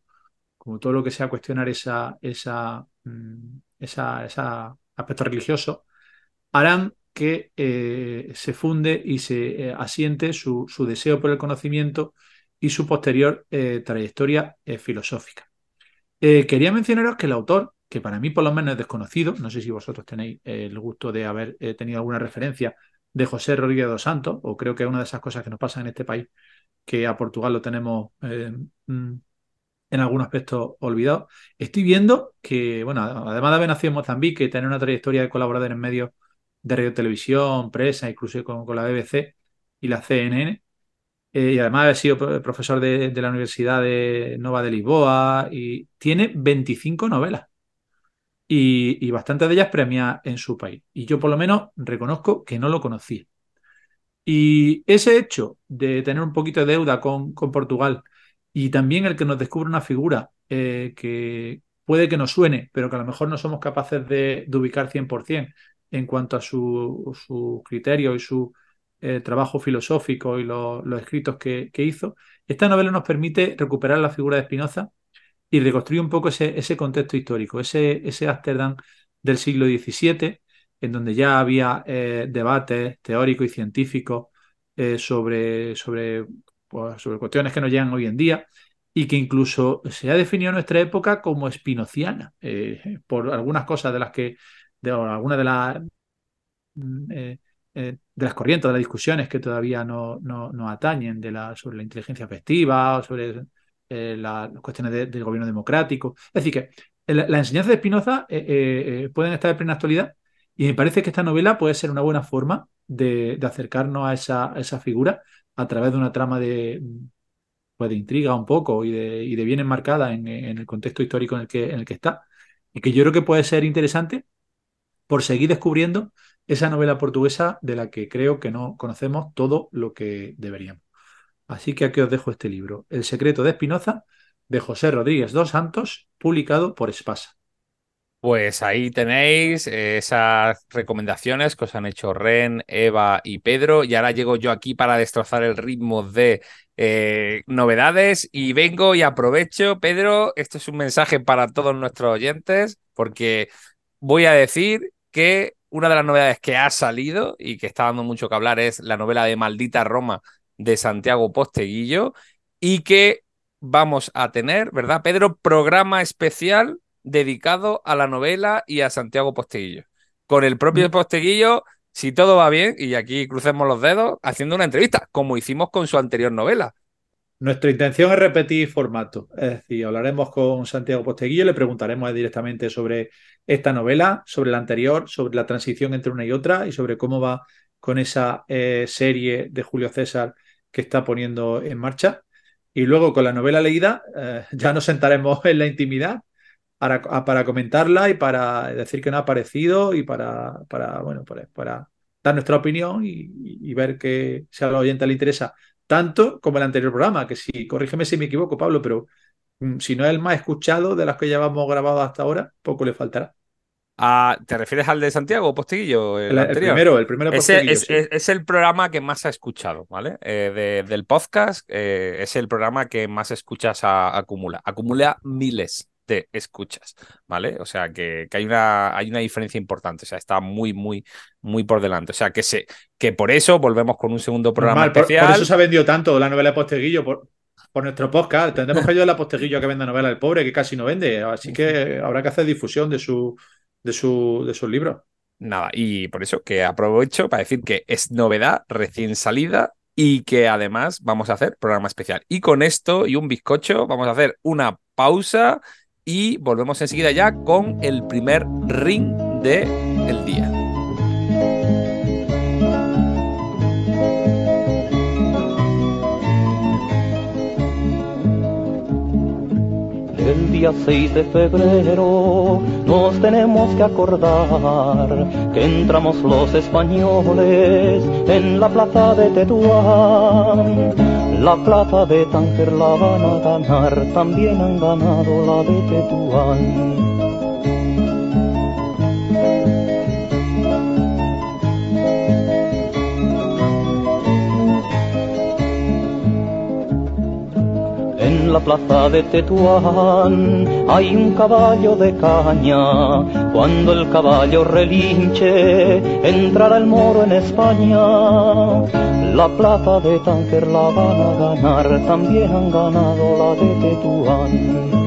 como todo lo que sea cuestionar esa, esa, mm, esa, aspecto religioso, harán que eh, se funde y se eh, asiente su, deseo por el conocimiento y su posterior eh, trayectoria filosófica. quería mencionaros que el autor, que para mí por lo menos es desconocido, no sé si vosotros tenéis el gusto de haber tenido alguna referencia de José Rodríguez dos Santos, o creo que es una de esas cosas que nos pasa en este país, que a Portugal lo tenemos mm, en algún aspecto olvidado. Estoy viendo que, bueno, además de haber nacido en Mozambique tener una trayectoria de colaborador en medios de radio televisión, prensa, incluso con, la BBC y la CNN, eh, y además de haber sido profesor de, la Universidad de Nova de Lisboa, y tiene 25 novelas. Y, bastantes de ellas premiadas en su país. Y yo por lo menos reconozco que no lo conocía. Y ese hecho de tener un poquito de deuda con Portugal, y también el que nos descubre una figura eh, que puede que nos suene, pero que a lo mejor no somos capaces de, ubicar 100% en cuanto a su, criterio y su eh, trabajo filosófico y los escritos que, hizo, esta novela nos permite recuperar la figura de Spinoza y reconstruir un poco ese, ese contexto histórico, ese, ese del siglo XVII, en donde ya había eh, debates teóricos y científicos sobre, sobre pues, sobre cuestiones que nos llegan hoy en día y que incluso se ha definido en nuestra época como espinociana, eh, por algunas cosas de las que, de algunas de las mm, eh, eh, de las corrientes, de las discusiones que todavía no, no, atañen de la, sobre la inteligencia efectiva o sobre las cuestiones del gobierno democrático. Es decir, que la, enseñanza de Spinoza pueden estar en plena actualidad y me parece que esta novela puede ser una buena forma de, acercarnos a esa, a esa figura a través de una trama de, pues de intriga un poco y de, y de bien enmarcada en, el contexto histórico en el, que, en el que está. Y que yo creo que puede ser interesante por seguir descubriendo esa novela portuguesa de la que creo que no conocemos todo lo que deberíamos. Así que aquí os dejo este libro, El secreto de Espinoza, de José Rodríguez dos Santos, publicado por Espasa. Pues ahí tenéis esas recomendaciones que os han hecho Ren, Eva y Pedro. Y ahora llego yo aquí para destrozar el ritmo de eh, novedades. Y vengo y aprovecho, Pedro, esto es un mensaje para todos nuestros oyentes, porque voy a decir que una de las novedades que ha salido y que está dando mucho que hablar es la novela de Maldita Roma de Santiago Posteguillo y que vamos a tener, ¿verdad, Pedro? Programa especial dedicado a la novela y a Santiago Posteguillo. Con el propio mm. Posteguillo, si todo va bien, y aquí crucemos los dedos, haciendo una entrevista, como hicimos con su anterior novela. Nuestra intención es repetir formato, es decir, hablaremos con Santiago Posteguillo, le preguntaremos directamente sobre esta novela, sobre la anterior, sobre la transición entre una y otra y sobre cómo va con esa eh, serie de Julio César que está poniendo en marcha. Y luego con la novela leída eh, ya nos sentaremos en la intimidad para, para, comentarla y para decir que no ha parecido y para, para bueno, para, dar nuestra opinión y, ver que si a la oyente le interesa tanto como el anterior programa, que si, corrígeme si me equivoco, Pablo, pero mm, si no es el más escuchado de las que llevamos grabado hasta ahora, poco le faltará. Ah, ¿Te refieres al de Santiago Posteguillo? El, primero, el primero es, es, el programa que más ha escuchado, ¿vale? Eh, del podcast eh, es el programa que más escuchas acumula. Acumula miles de escuchas, ¿vale? O sea, que, hay, una, hay una diferencia importante, o sea, está muy, muy, muy por delante. O sea, que, se, que por eso volvemos con un segundo programa especial. Por, eso se ha vendido tanto la novela de Posteguillo, por, por nuestro podcast. Tendremos que ayudar a Posteguillo a que venda novela, el pobre, que casi no vende. Así que habrá que hacer difusión de su de, su, de sus libros. Nada, y por eso que aprovecho para decir que es novedad recién salida y que además vamos a hacer programa especial. Y con esto y un bizcocho vamos a hacer una pausa y volvemos enseguida ya con el primer ring del el día. El día 6 de febrero nos tenemos que acordar que entramos los españoles en la plaza de Tetuán. La plaza de Tánger la van a ganar, también han ganado la de Tetuán. La plaza de Tetuán hay un caballo de caña. Cuando el caballo relinche, entrará el moro en España. La plaza de Tánger la van a ganar, también han ganado la de Tetuán.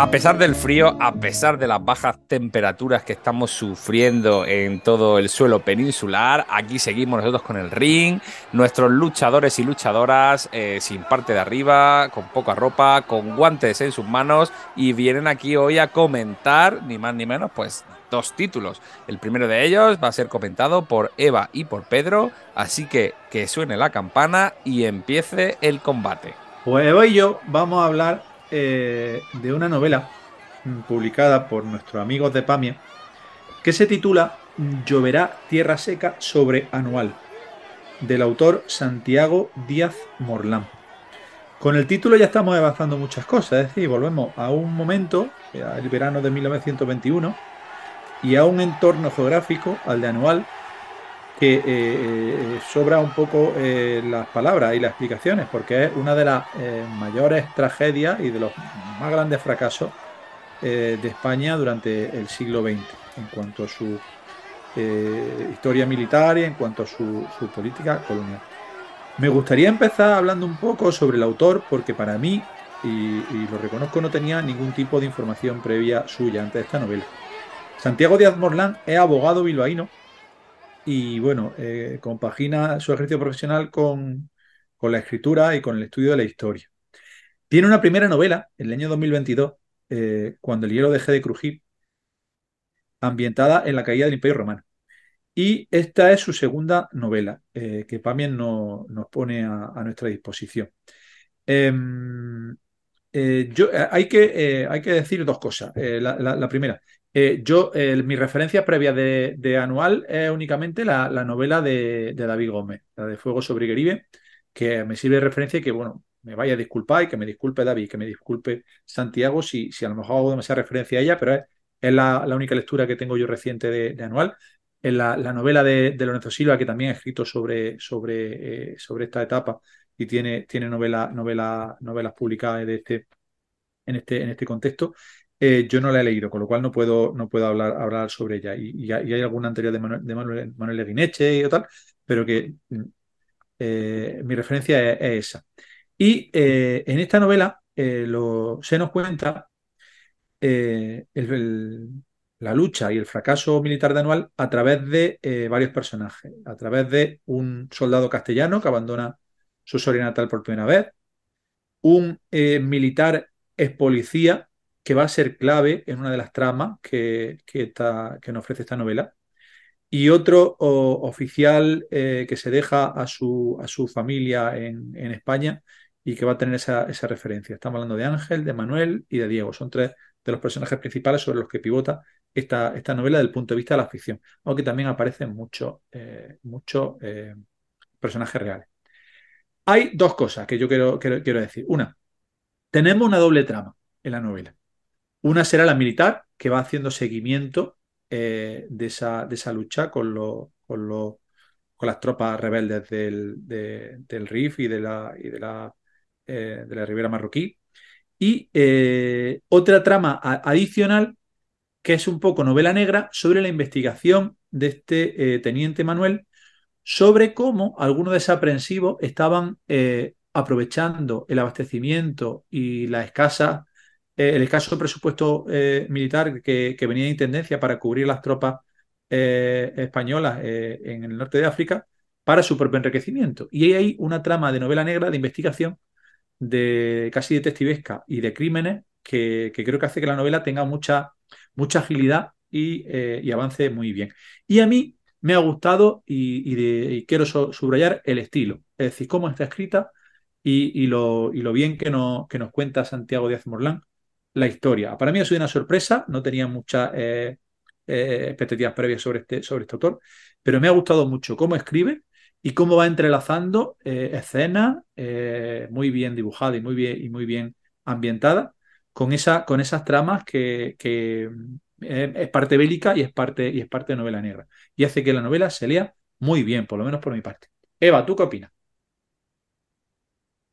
A pesar del frío, a pesar de las bajas temperaturas que estamos sufriendo en todo el suelo peninsular, aquí seguimos nosotros con el ring, nuestros luchadores y luchadoras eh, sin parte de arriba, con poca ropa, con guantes en sus manos y vienen aquí hoy a comentar, ni más ni menos, pues dos títulos. El primero de ellos va a ser comentado por Eva y por Pedro, así que que suene la campana y empiece el combate. Pues Eva y yo vamos a hablar eh, de una novela mm, publicada por nuestros amigos de Pamia que se titula Lloverá tierra seca sobre anual, del autor Santiago Díaz Morlán. Con el título ya estamos avanzando muchas cosas, es decir, volvemos a un momento, el verano de 1921, y a un entorno geográfico, al de anual, que eh, eh, sobra un poco eh, las palabras y las explicaciones, porque es una de las mayores tragedias y de los más grandes fracasos de España durante el siglo XX, en cuanto a su historia militar y en cuanto a su, política colonial. Me gustaría empezar hablando un poco sobre el autor, porque para mí, y, lo reconozco, no tenía ningún tipo de información previa suya antes de esta novela. Santiago Díaz Morlán es abogado bilbaíno y bueno, eh, compagina su ejercicio profesional con, la escritura y con el estudio de la historia. Tiene una primera novela en el año 2022, eh, cuando el hielo deje de crujir, ambientada en la caída del Imperio Romano. Y esta es su segunda novela, eh, que también nos pone a, nuestra disposición. Em, yo, hay, que, hay que decir dos cosas. la, primera, eh, yo, mi referencia previa de, Anual es únicamente la, novela de, David Gómez, la de Fuego sobre Geribe, que me sirve de referencia y que, bueno, me vaya a disculpar y que me disculpe David, que me disculpe Santiago si, si a lo mejor hago demasiada referencia a ella, pero es, es la, única lectura que tengo yo reciente de, Anual. En la, novela de, Lorenzo Silva, que también ha escrito sobre, sobre, eh, sobre esta etapa y tiene, tiene novela, novela, novelas publicadas de este, en, este, en este contexto, eh, yo no la he leído, con lo cual no puedo, no puedo hablar, hablar sobre ella. Y, hay alguna anterior de Manuel, de Manuel, Manuel y tal, pero que mm, eh, mi referencia es, esa. Y eh, en esta novela se nos cuenta la lucha y el fracaso militar de Anual a través de varios personajes, a través de un soldado castellano que abandona su Soria natal por primera vez, un militar ex policía que va a ser clave en una de las tramas que, que, que nos ofrece esta novela. Y otro oficial eh, que se deja a su, a su familia en, España y que va a tener esa, referencia. Estamos hablando de Ángel, de Manuel y de Diego. Son tres de los personajes principales sobre los que pivota esta, esta novela desde el punto de vista de la ficción, aunque también aparecen muchos eh, eh, personajes reales. Hay dos cosas que yo quiero, decir. Una, tenemos una doble trama en la novela. Una será la militar, que va haciendo seguimiento eh, de, esa, de, esa, lucha con, las tropas rebeldes del, del RIF y de la, y de la, eh, de la Ribera Marroquí. Y eh, otra trama adicional, que es un poco novela negra, sobre la investigación de este teniente Manuel sobre cómo algunos desaprensivos estaban aprovechando el abastecimiento y la escasa eh, el escaso presupuesto eh, militar que, venía de Intendencia para cubrir las tropas eh, españolas en el norte de África para su propio enriquecimiento. Y hay ahí una trama de novela negra de investigación, de casi detectivesca y de crímenes que, creo que hace que la novela tenga mucha, mucha agilidad y, avance muy bien. Y a mí me ha gustado y, quiero subrayar el estilo, es decir, cómo está escrita y, lo, bien que, nos cuenta Santiago Díaz Morlán la historia. Para mí ha sido una sorpresa, no tenía muchas eh, eh, expectativas previas sobre este, sobre este autor, pero me ha gustado mucho cómo escribe y cómo va entrelazando eh, escenas muy bien dibujadas y muy bien, y ambientadas con esas tramas que, es parte bélica y es parte, y es parte de novela negra. Y hace que la novela se lea muy bien, por lo menos por mi parte. Eva, ¿tú qué opinas?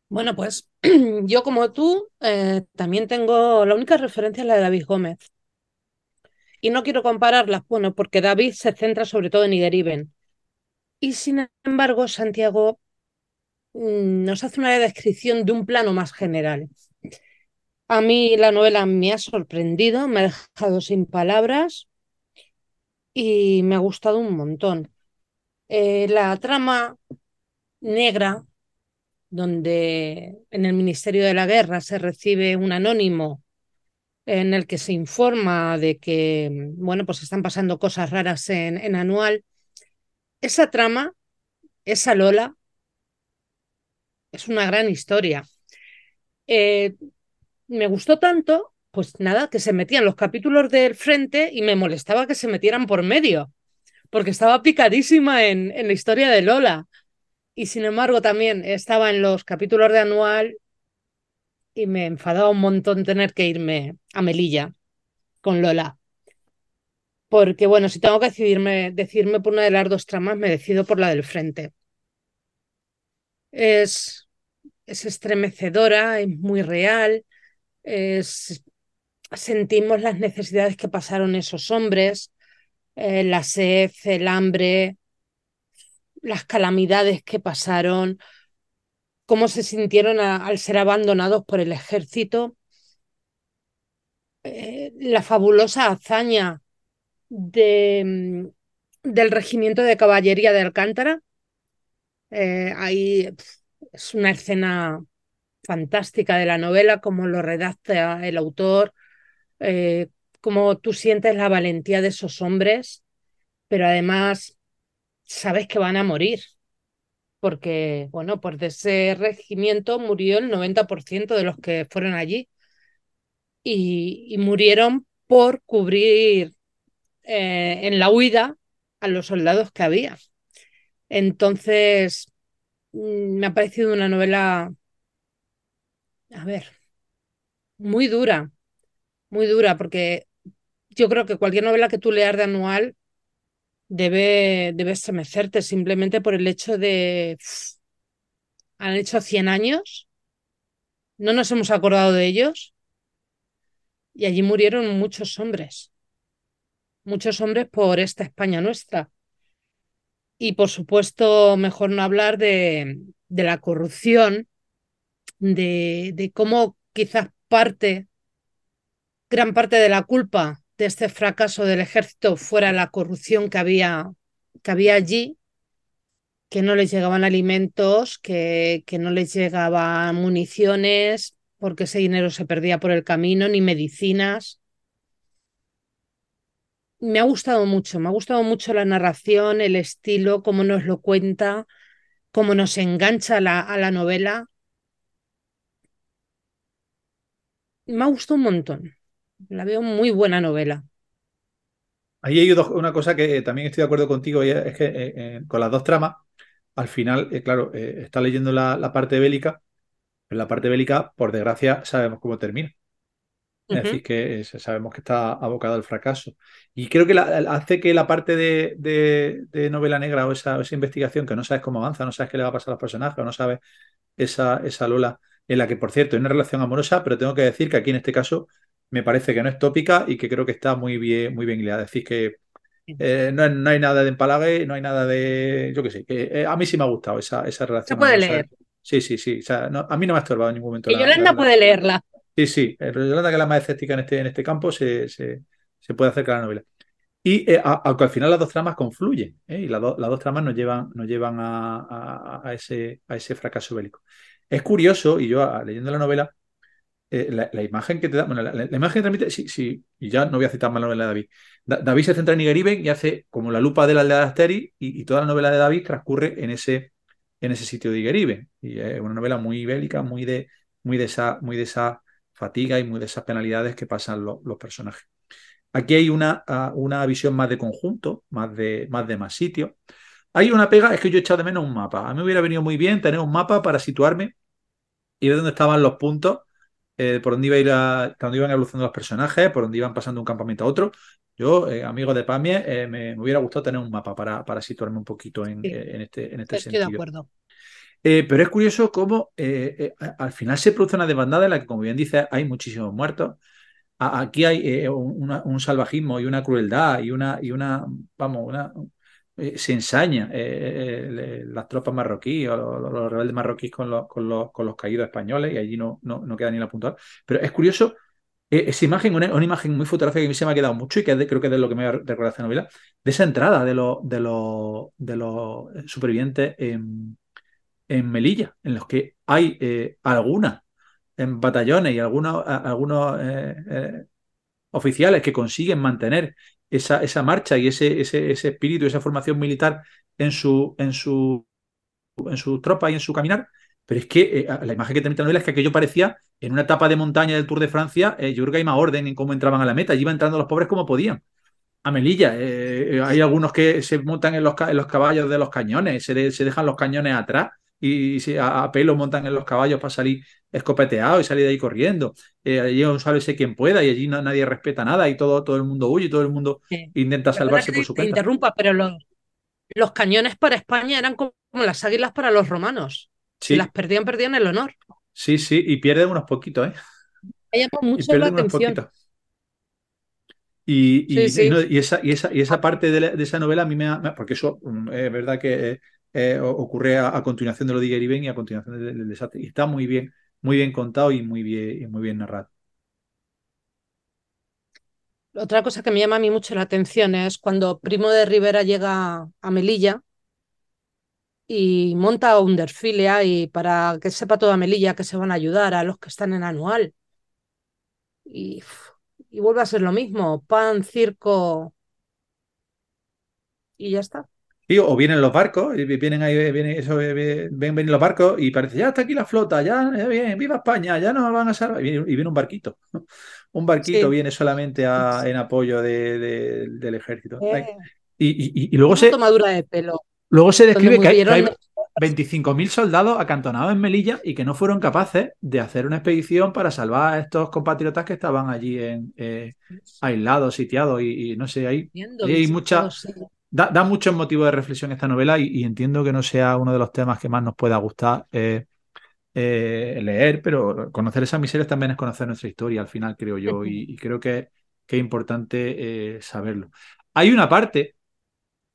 Bueno, pues yo como tú eh, también tengo la única referencia es la de David Gómez. Y no quiero compararlas, bueno, porque David se centra sobre todo en Igeriben. Y sin embargo, Santiago mm, nos hace una descripción de un plano más general. A mí la novela me ha sorprendido, me ha dejado sin palabras y me ha gustado un montón. Eh, la trama negra donde en el Ministerio de la Guerra se recibe un anónimo en el que se informa de que, bueno, pues están pasando cosas raras en, en Anual. Esa trama, esa Lola, es una gran historia. Eh, me gustó tanto, pues nada, que se metían los capítulos del frente y me molestaba que se metieran por medio, porque estaba picadísima en, en la historia de Lola. Y sin embargo, también estaba en los capítulos de anual y me enfadaba un montón tener que irme a Melilla con Lola. Porque, bueno, si tengo que decidirme, decirme por una de las dos tramas, me decido por la del frente. Es, es estremecedora, es muy real, sentimos las necesidades que pasaron esos hombres, eh, la sed, el hambre, las calamidades que pasaron, cómo se sintieron al ser abandonados por el ejército, eh, la fabulosa hazaña de, mm, del regimiento de caballería de Alcántara. Eh, ahí es una escena fantástica de la novela, como lo redacta el autor, eh, cómo tú sientes la valentía de esos hombres, pero además sabes que van a morir, porque, bueno, por ese regimiento murió el 90% de los que fueron allí y, murieron por cubrir eh, en la huida a los soldados que había. Entonces, mm, me ha parecido una novela, a ver, muy dura, muy dura, porque yo creo que cualquier novela que tú leas de anual debe, debe estremecerte simplemente por el hecho de... han hecho 100 años, no nos hemos acordado de ellos y allí murieron muchos hombres, muchos hombres por esta España nuestra. Y por supuesto, mejor no hablar de, de la corrupción, de, de cómo quizás parte, gran parte de la culpa de este fracaso del ejército fuera la corrupción que había, que había allí, que no les llegaban alimentos, que, que no les llegaban municiones, porque ese dinero se perdía por el camino, ni medicinas. Me ha gustado mucho, me ha gustado mucho la narración, el estilo, cómo nos lo cuenta, cómo nos engancha la, a la novela. Me ha gustado un montón. La veo muy buena novela. Ahí hay una cosa que también estoy de acuerdo contigo, y es que eh, eh, con las dos tramas, al final, eh, claro, eh, está leyendo la, la parte bélica, pero la parte bélica, por desgracia, sabemos cómo termina. Es decir, que eh, sabemos que está abocado al fracaso. Y creo que la- hace que la parte de, de- de novela negra o esa, esa investigación que no sabes cómo avanza, no sabes qué le va a pasar a los personajes, o no sabes esa, esa Lola, en la que, por cierto, hay una relación amorosa, pero tengo que decir que aquí en este caso me parece que no es tópica y que creo que está muy bien, muy bien hilada. Es decir, que eh, no, no hay nada de empalague, no hay nada de. Yo qué sé, que eh, a mí sí me ha gustado esa, esa Se relación puede amorosa. leer. Sí, sí, sí. O sea, no- a mí no me ha estorbado en ningún momento la, Yolanda la- la- puede leerla. Sí, sí. eh, pero Yolanda, que es la más escéptica en este, en este campo, se, se, se puede acercar a la novela. Y eh, a- aunque al final las dos tramas confluyen, ¿eh? y las, do- las dos tramas nos llevan, nos llevan a, a- a ese, a ese fracaso bélico. Es curioso, y yo leyendo la novela, eh, la, imagen que te da, bueno, la, imagen que transmite, sí, sí, y ya no voy a citar más la novela de David. Da- David se centra en Igeriben y hace como la lupa de la aldea de Asteri, y, y toda la novela de David transcurre en ese, en ese sitio de Igeriben. Y es una novela muy bélica, muy de, muy de esa, muy de esa fatiga y muy de esas penalidades que pasan lo- los personajes. Aquí hay una, ah, una visión más de conjunto, más de más, de más sitio. Hay una pega, es que yo he echado de menos un mapa. A mí me hubiera venido muy bien tener un mapa para situarme y ver dónde estaban los puntos, eh, por dónde, iba a ir a- dónde iban evolucionando los personajes, por dónde iban pasando de un campamento a otro. Yo, eh, amigo de Pamie, eh, me, me hubiera gustado tener un mapa para, para situarme un poquito en, Sí. eh, en este, en este Estoy de acuerdo. Eh, pero es curioso cómo al final se produce una desbandada en la que, como bien dice, hay muchísimos muertos. A- aquí hay eh, un, una- un salvajismo y una crueldad y una, y una vamos, una, se ensaña eh, eh, las tropas marroquíes o los, rebeldes marroquíes con los, con los, con los caídos españoles y allí no, no, no queda ni la puntual. Pero es curioso eh, esa imagen, una, una imagen muy fotográfica que a mí se me ha quedado mucho y que creo que es de lo que me recuerda esta novela, de esa entrada de los, de de supervivientes en, en Melilla, en los que hay eh, algunas en batallones y algunos, algunos eh, eh, oficiales que consiguen mantener esa, esa marcha y ese, ese, ese espíritu, esa formación militar en su, en su, en su tropa y en su caminar. Pero es que eh, la imagen que transmite la novela es que aquello parecía en una etapa de montaña del Tour de Francia, eh, yo creo que hay más orden en cómo entraban a la meta, y iban entrando los pobres como podían. A Melilla, eh, hay algunos que se montan en los, en los caballos de los cañones, se, se dejan los cañones atrás y, se- a, a pelo montan en los caballos para salir escopeteados y salir de ahí corriendo. Eh, allí un sálvese quien pueda y allí no- nadie respeta nada y todo, todo el mundo huye y todo el mundo Sí. intenta salvarse por su cuenta. interrumpa, pero los, los cañones para España eran como las águilas para los romanos. Si Sí, las perdían, perdían el honor. sí, sí, y pierden unos poquitos, ¿eh? Me llamó Y mucho la atención. Y, y- Sí, sí. y no, y esa, y, esa, y esa parte de, la- de esa novela a mí me ha. Porque eso mm, es verdad que eh, ocurre a, continuación de lo de Igeriben y a continuación del, desastre. Y está muy bien, muy bien contado y muy bien, y muy bien narrado. Otra cosa que me llama a mí mucho la atención es cuando Primo de Rivera llega a Melilla y monta un desfile ahí para que sepa toda Melilla que se van a ayudar a los que están en anual. Y, y vuelve a ser lo mismo, pan, circo y ya está. Y, o vienen los barcos, y vienen ahí, vienen, eso, eh, ven, ven los barcos y parece, ya está aquí la flota, ya, eh, bien, viva España, ya nos van a salvar. Y viene, y viene un barquito. Un barquito Sí. viene solamente a- en apoyo de- de- del ejército. Eh, Y, luego una se, tomadura de pelo. luego se describe que hay, que hay- murieron 25.000 soldados acantonados en Melilla y que no fueron capaces de hacer una expedición para salvar a estos compatriotas que estaban allí en, eh, aislados, sitiados y, y no sé, hay, hay mucha. Da, da muchos motivos de reflexión esta novela y, entiendo que no sea uno de los temas que más nos pueda gustar eh, eh, leer, pero conocer esas miserias también es conocer nuestra historia al final, creo yo, y, creo que, que es importante eh, saberlo. Hay una parte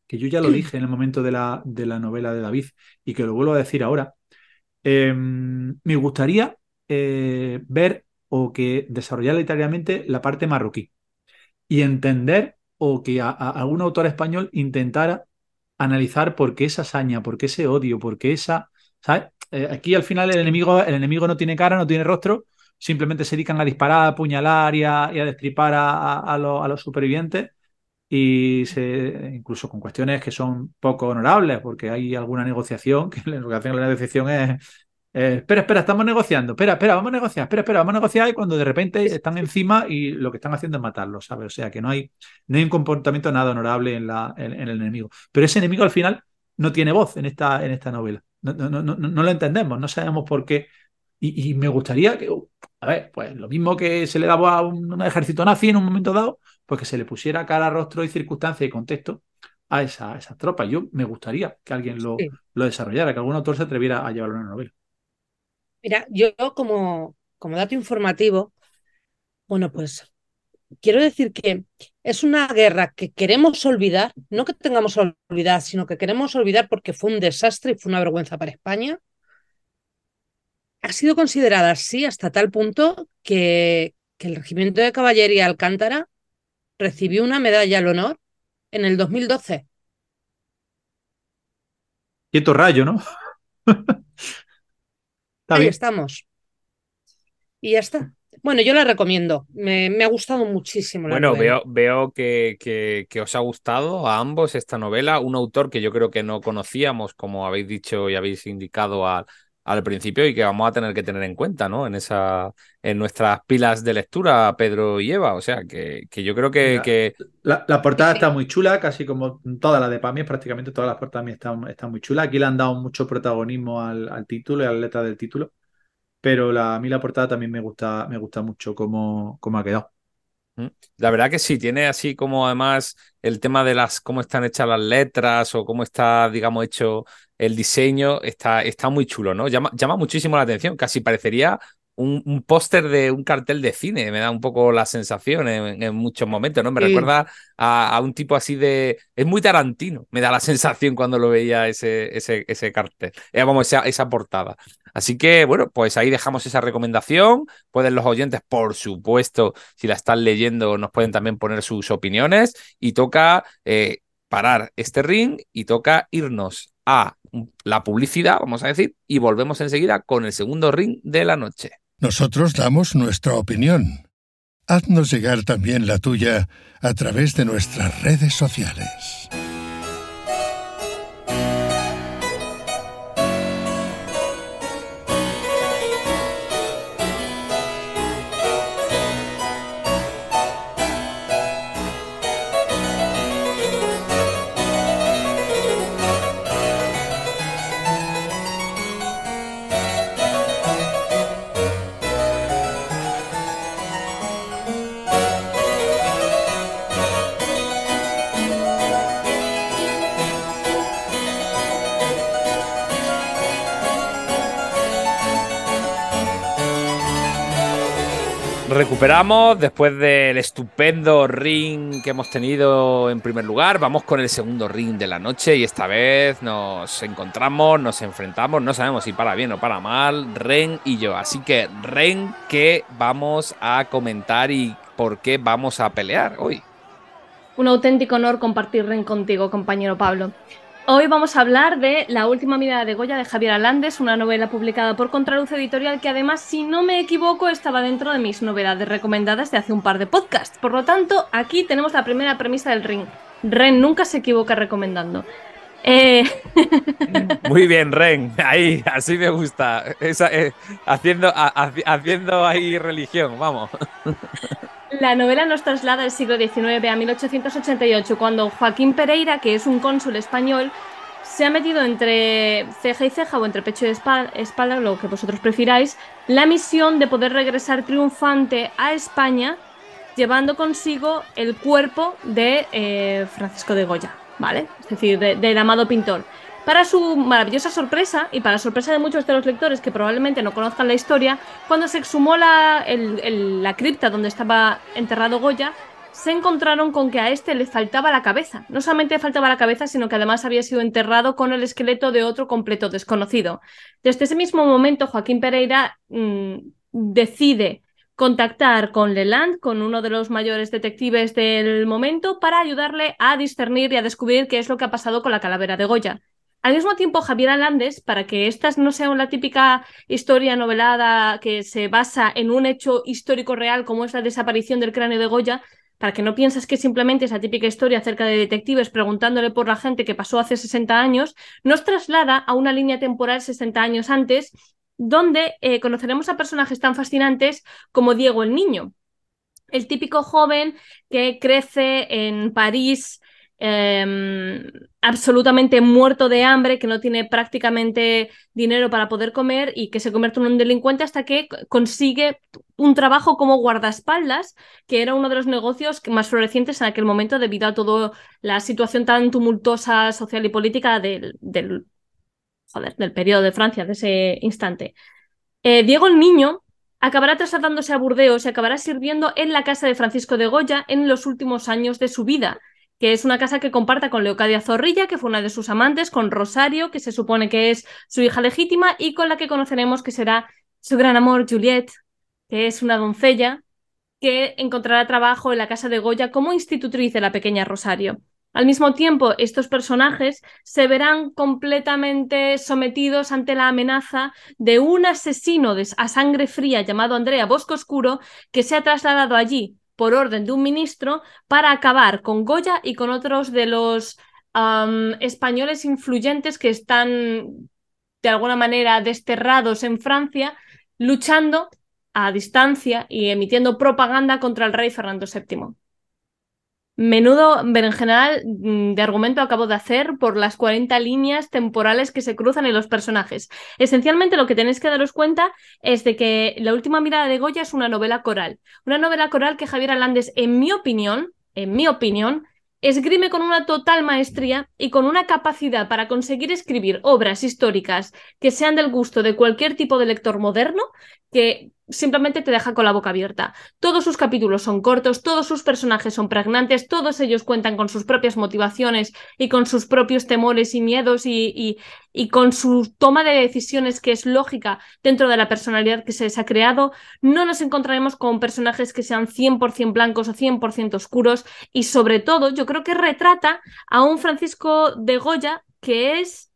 que yo ya lo dije en el momento de la, de la novela de David y que lo vuelvo a decir ahora. eh, me gustaría ver o que desarrollar literariamente la parte marroquí y entender o que a, a algún autor español intentara analizar por qué esa hazaña, por qué ese odio, por qué esa, ¿sabes? Eh, aquí al final el enemigo, el enemigo no tiene cara, no tiene rostro, simplemente se dedican a disparar, a apuñalar y a, y a destripar a, a- los, a los supervivientes y se, incluso con cuestiones que son poco honorables, porque hay alguna negociación, que la negociación, la negociación es, eh, espera, espera, estamos negociando, espera, espera, vamos a negociar, espera, espera, vamos a negociar y cuando de repente están encima y lo que están haciendo es matarlos, ¿sabes? O sea, que no hay, no hay un comportamiento nada honorable en, la, en, en el enemigo. Pero ese enemigo al final no tiene voz en esta, en esta novela. No, no, no, no, no lo entendemos, no sabemos por qué. Y, y me gustaría que, a ver, pues lo mismo que se le daba a un, un ejército nazi en un momento dado, pues que se le pusiera cara, rostro y circunstancia y contexto a esa, a esas tropas. Yo me gustaría que alguien lo, Sí. lo desarrollara, que algún autor se atreviera a llevarlo a una novela. Mira, yo como, como dato informativo, bueno, pues quiero decir que es una guerra que queremos olvidar, no que tengamos olvidar, sino que queremos olvidar porque fue un desastre y fue una vergüenza para España. Ha sido considerada así hasta tal punto que, que el Regimiento de Caballería Alcántara recibió una medalla al honor en el 2012. Quieto rayo, ¿no? Ahí bien. estamos. Y ya está. Bueno, yo la recomiendo. Me, me ha gustado muchísimo la Bueno, novela. veo, veo que, que- que os ha gustado a ambos esta novela, un autor que yo creo que no conocíamos, como habéis dicho y habéis indicado al, al principio, y que vamos a tener que tener en cuenta, ¿no? En esa, en nuestras pilas de lectura, Pedro y Eva. O sea, que, que yo creo que, Mira, que La, la portada está muy chula, casi como todas las de Pami, prácticamente todas las portadas están, están muy chulas. Aquí le han dado mucho protagonismo al, al título y a la letra del título, pero la, a mí la portada también me gusta, me gusta mucho cómo, cómo ha quedado. La verdad que sí, tiene así como además el tema de las cómo están hechas las letras o cómo está, digamos, hecho el diseño, está, está muy chulo, ¿no? Llama, llama muchísimo la atención, casi parecería un, un póster de un cartel de cine, me da un poco la sensación en, en muchos momentos, ¿no? Me Sí. recuerda a, a un tipo así de... Es muy tarantino, me da la sensación cuando lo veía ese, ese, ese cartel, eh, vamos, esa, esa portada. Así que, bueno, pues ahí dejamos esa recomendación. Pueden los oyentes, por supuesto, si la están leyendo, nos pueden también poner sus opiniones. Y toca eh, parar este ring y toca irnos a la publicidad, vamos a decir, y volvemos enseguida con el segundo ring de la noche. Nosotros damos nuestra opinión. Haznos llegar también la tuya a través de nuestras redes sociales. Recuperamos después del estupendo ring que hemos tenido en primer lugar. Vamos con el segundo ring de la noche y esta vez nos encontramos, nos enfrentamos, no sabemos si para bien o para mal, Ren y yo. Así que, Ren, ¿qué vamos a comentar y por qué vamos a pelear hoy? Un auténtico honor compartir REN contigo, compañero Pablo. Hoy vamos a hablar de La última mirada de Goya de Javier Alandes, una novela publicada por Contraluz Editorial que además, si no me equivoco, estaba dentro de mis novedades recomendadas de hace un par de podcasts. Por lo tanto, aquí tenemos la primera premisa del ring. Ren nunca se equivoca recomendando. Eh, Muy bien, Ren, ahí, así me gusta. Esa, eh, haciendo, ha- haci- haciendo ahí religión, vamos. La novela nos traslada del siglo XIX a 1888, cuando Joaquín Pereira, que es un cónsul español, se ha metido entre ceja y ceja o entre pecho y espalda, lo que vosotros prefiráis, la misión de poder regresar triunfante a España llevando consigo el cuerpo de eh, Francisco de Goya, ¿vale? Es decir, del amado pintor. Para su maravillosa sorpresa, y para sorpresa de muchos de los lectores que probablemente no conozcan la historia, cuando se exhumó la, cripta donde estaba enterrado Goya, se encontraron con que a este le faltaba la cabeza. No solamente faltaba la cabeza, sino que además había sido enterrado con el esqueleto de otro completo desconocido. Desde ese mismo momento, Joaquín Pereira mm, decide contactar con Leland, con uno de los mayores detectives del momento, para ayudarle a discernir y a descubrir qué es lo que ha pasado con la calavera de Goya. Al mismo tiempo, Javier Alandes, para que esta no sea la típica historia novelada que se basa en un hecho histórico real como es la desaparición del cráneo de Goya, para que no pienses que simplemente esa típica historia acerca de detectives preguntándole por la gente que pasó hace 60 años, nos traslada a una línea temporal 60 años antes, donde eh, conoceremos a personajes tan fascinantes como Diego el Niño, el típico joven que crece en París Em, absolutamente muerto de hambre, que no tiene prácticamente dinero para poder comer y que se convierte en un delincuente hasta que consigue un trabajo como guardaespaldas, que era uno de los negocios más florecientes en aquel momento debido a toda la situación tan tumultuosa social y política del, del, del periodo de Francia, de ese instante. Eh, Diego el Niño acabará trasladándose a Burdeos y acabará sirviendo en la casa de Francisco de Goya en los últimos años de su vida que es una casa que comparta con Leocadia Zorrilla, que fue una de sus amantes, con Rosario, que se supone que es su hija legítima, y con la que conoceremos que será su gran amor, Juliette, que es una doncella que encontrará trabajo en la casa de Goya como institutriz de la pequeña Rosario. Al mismo tiempo, estos personajes se verán completamente sometidos ante la amenaza de un asesino a sangre fría llamado Andrea Bosco Oscuro que se ha trasladado allí por orden de un ministro para acabar con Goya y con otros de los españoles influyentes que están de alguna manera desterrados en Francia, luchando a distancia y emitiendo propaganda contra el rey Fernando VII. Menudo berenjenal mm, de argumento acabo de hacer por las 40 líneas temporales que se cruzan en los personajes. Esencialmente lo que tenéis que daros cuenta es de que La última mirada de Goya es una novela coral. Una novela coral que Javier Alandes, en mi opinión, en mi opinión, esgrime con una total maestría y con una capacidad para conseguir escribir obras históricas que sean del gusto de cualquier tipo de lector moderno que simplemente te deja con la boca abierta. Todos sus capítulos son cortos, todos sus personajes son pregnantes, todos ellos cuentan con sus propias motivaciones y con sus propios temores y miedos y, y, con su toma de decisiones que es lógica dentro de la personalidad que se les ha creado. No nos encontraremos con personajes que sean 100% blancos o 100% oscuros y sobre todo yo creo que retrata a un Francisco de Goya que es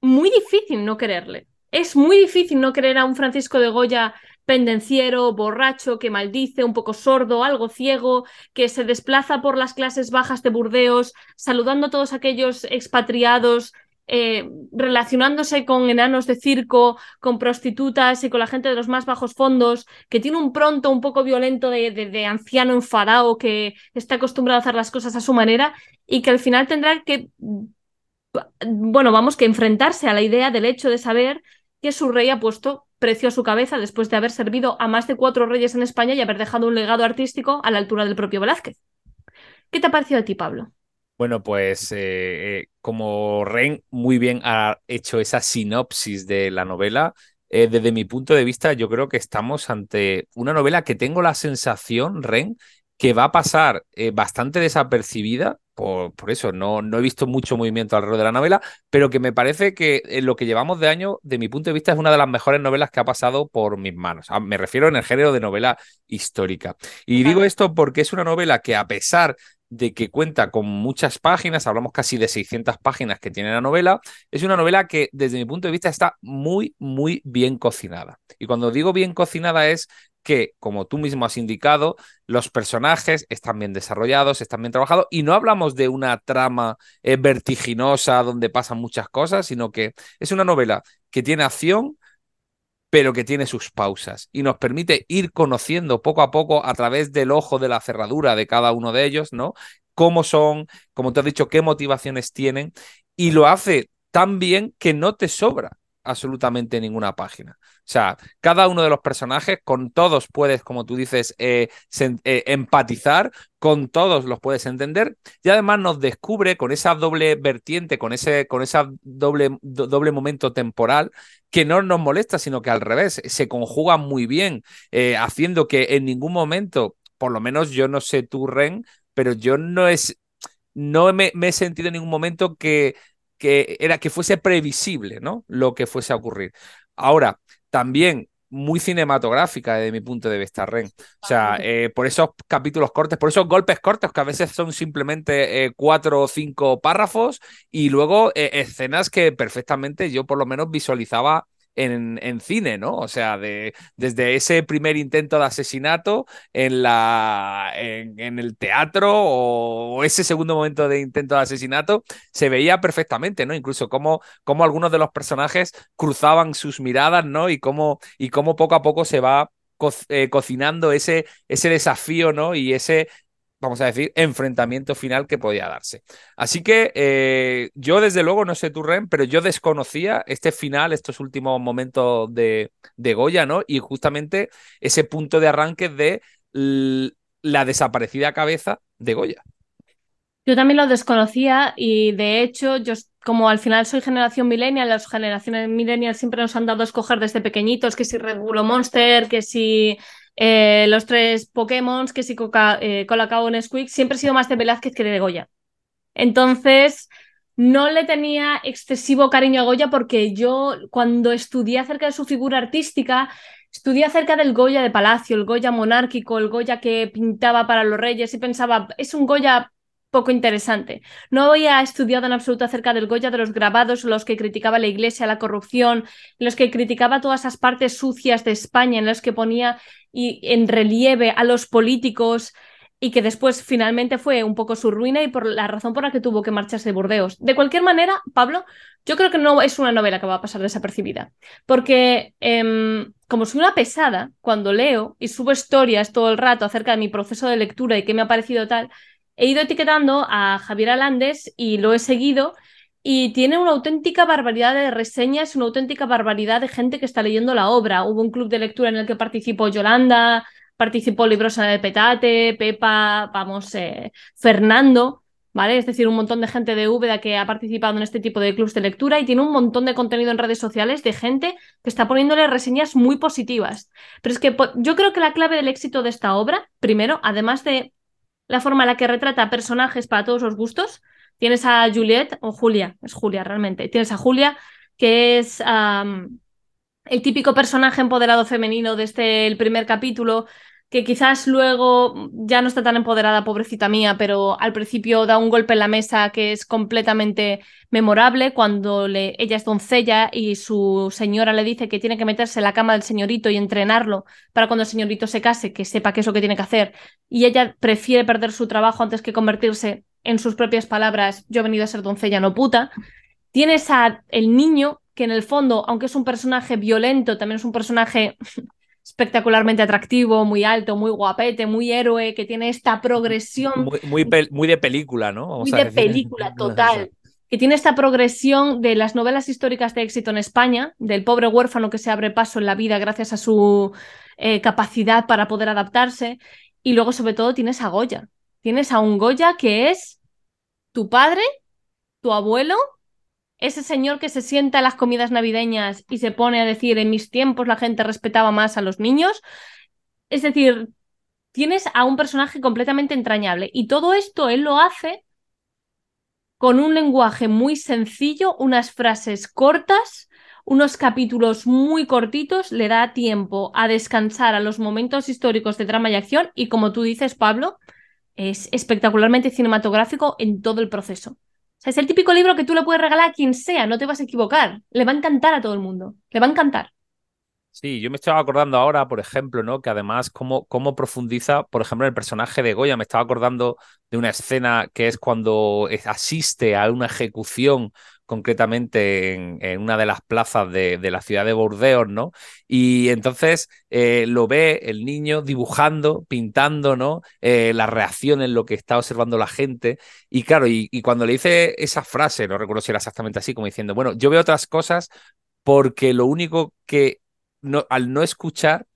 muy difícil no quererle. Es muy difícil no querer a un Francisco de Goya pendenciero, borracho, que maldice, un poco sordo, algo ciego, que se desplaza por las clases bajas de Burdeos, saludando a todos aquellos expatriados, eh, relacionándose con enanos de circo, con prostitutas y con la gente de los más bajos fondos, que tiene un pronto un poco violento de, de anciano enfadado que está acostumbrado a hacer las cosas a su manera y que al final tendrá que, bueno, vamos, que enfrentarse a la idea del hecho de saber que su rey ha puesto precio a su cabeza después de haber servido a más de cuatro reyes en España y haber dejado un legado artístico a la altura del propio Velázquez. ¿Qué te ha parecido a ti, Pablo? Bueno, pues eh, eh, como Ren muy bien ha hecho esa sinopsis de la novela, eh, desde mi punto de vista yo creo que estamos ante una novela que tengo la sensación, Ren, que va a pasar bastante desapercibida por, eso no, no, he visto mucho movimiento alrededor de la novela, pero que me parece que en lo que llevamos de año, de mi punto de vista, es una de las mejores novelas que ha pasado por mis manos. Ah, me refiero en el género de novela histórica. Y digo esto porque es una novela que a pesar de que cuenta con muchas páginas, hablamos casi de 600 páginas que tiene la novela, es una novela que desde mi punto de vista está muy, muy bien cocinada. Y cuando digo bien cocinada es que, como tú mismo has indicado, los personajes están bien desarrollados, están bien trabajados, y no hablamos de una trama eh, vertiginosa donde pasan muchas cosas, sino que es una novela que tiene acción, pero que tiene sus pausas y nos permite ir conociendo poco a poco a través del ojo de la cerradura de cada uno de ellos, ¿no? Cómo son, como te has dicho, qué motivaciones tienen y lo hace tan bien que no te sobra absolutamente ninguna página. O sea, cada uno de los personajes, con todos puedes, como tú dices, eh, eh, empatizar, con todos los puedes entender y además nos descubre con esa doble vertiente, con ese con esa doble, doble momento temporal que no nos molesta, sino que al revés, se conjuga muy bien, eh, haciendo que en ningún momento, por lo menos yo no sé tú, Ren, pero yo no es, no me, me he sentido en ningún momento que que era que fuese previsible, ¿no? Lo que fuese a ocurrir. Ahora, también muy cinematográfica desde mi punto de vista, Ren. O sea, eh, por esos capítulos cortos, por esos golpes cortos que a veces son simplemente eh, cuatro o cinco párrafos y luego eh, escenas que perfectamente yo por lo menos visualizaba en, cine, ¿no? O sea, de, desde ese primer intento de asesinato en, la, en, el teatro o, ese segundo momento de intento de asesinato, se veía perfectamente, ¿no? Incluso cómo, cómo algunos de los personajes cruzaban sus miradas, ¿no? Y cómo, y cómo poco a poco se va eh, cocinando ese, ese desafío, ¿no? Y ese vamos a decir, enfrentamiento final que podía darse. Así que eh, yo, desde luego, no sé tú, Ren, pero yo desconocía este final, estos últimos momentos de, de Goya, ¿no? Y justamente ese punto de arranque de la desaparecida cabeza de Goya. Yo también lo desconocía y de hecho yo como al final soy generación millennial, las generaciones millennials siempre nos han dado a escoger desde pequeñitos que si Red Bull Monster, que si eh, los tres Pokémon, que si Coca, eh, o Nesquik, siempre he sido más de Velázquez que de Goya. Entonces, no le tenía excesivo cariño a Goya porque yo cuando estudié acerca de su figura artística, estudié acerca del Goya de Palacio, el Goya monárquico, el Goya que pintaba para los reyes y pensaba, es un Goya poco interesante. No había estudiado en absoluto acerca del Goya de los grabados, los que criticaba la iglesia, la corrupción, los que criticaba todas esas partes sucias de España, en los que ponía en relieve a los políticos y que después finalmente fue un poco su ruina y por la razón por la que tuvo que marcharse de Burdeos. De cualquier manera, Pablo, yo creo que no es una novela que va a pasar desapercibida, porque em, como soy una pesada, cuando leo y subo historias todo el rato acerca de mi proceso de lectura y qué me ha parecido tal, he ido etiquetando a Javier Alandes y lo he seguido y tiene una auténtica barbaridad de reseñas, una auténtica barbaridad de gente que está leyendo la obra. Hubo un club de lectura en el que participó Yolanda, participó Librosa de Petate, Pepa, vamos, eh, Fernando, ¿vale? Es decir, un montón de gente de Úbeda que ha participado en este tipo de clubs de lectura y tiene un montón de contenido en redes sociales de gente que está poniéndole reseñas muy positivas. Pero es que yo creo que la clave del éxito de esta obra, primero, además de la forma en la que retrata personajes para todos los gustos. Tienes a Juliet, o Julia, es Julia realmente. Tienes a Julia, que es el típico personaje empoderado femenino desde este, el primer capítulo, que quizás luego ya no está tan empoderada, pobrecita mía, pero al principio da un golpe en la mesa que es completamente memorable cuando ella es doncella y su señora le dice que tiene que meterse en la cama del señorito y entrenarlo para cuando el señorito se case, que sepa qué es lo que tiene que hacer. Y ella prefiere perder su trabajo antes que convertirse en sus propias palabras, yo he venido a ser doncella, no puta. Tienes el niño que en el fondo, aunque es un personaje violento, también es un personaje espectacularmente atractivo, muy alto, muy guapete, muy héroe, que tiene esta progresión. Muy, muy, de película, ¿no? muy de película, total. Que tiene esta progresión de las novelas históricas de éxito en España, del pobre huérfano que se abre paso en la vida gracias a su eh, capacidad para poder adaptarse. Y luego, sobre todo, tienes a Goya. Tienes a un Goya que es tu padre, tu abuelo ese señor que se sienta en las comidas navideñas y se pone a decir, en mis tiempos la gente respetaba más a los niños. Es decir, tienes a un personaje completamente entrañable y todo esto él lo hace con un lenguaje muy sencillo, unas frases cortas, unos capítulos muy cortitos, le da tiempo a descansar a los momentos históricos de drama y acción y como tú dices, Pablo, es espectacularmente cinematográfico en todo el proceso es el típico libro que tú le puedes regalar a quien sea, no te vas a equivocar. Le va a encantar a todo el mundo. Le va a encantar. Sí, yo me estaba acordando ahora, por ejemplo, ¿no? Que además cómo, cómo profundiza, por ejemplo, el personaje de Goya. Me estaba acordando de una escena que es cuando asiste a una ejecución concretamente en, una de las plazas de, la ciudad de Burdeos, ¿no? Y entonces eh, lo ve el niño dibujando, pintando, ¿no? Eh, las reacciones, lo que está observando la gente. Y claro, y, cuando le dice esa frase, no recuerdo si era exactamente así, como diciendo, bueno, yo veo otras cosas porque lo único que no, al no escuchar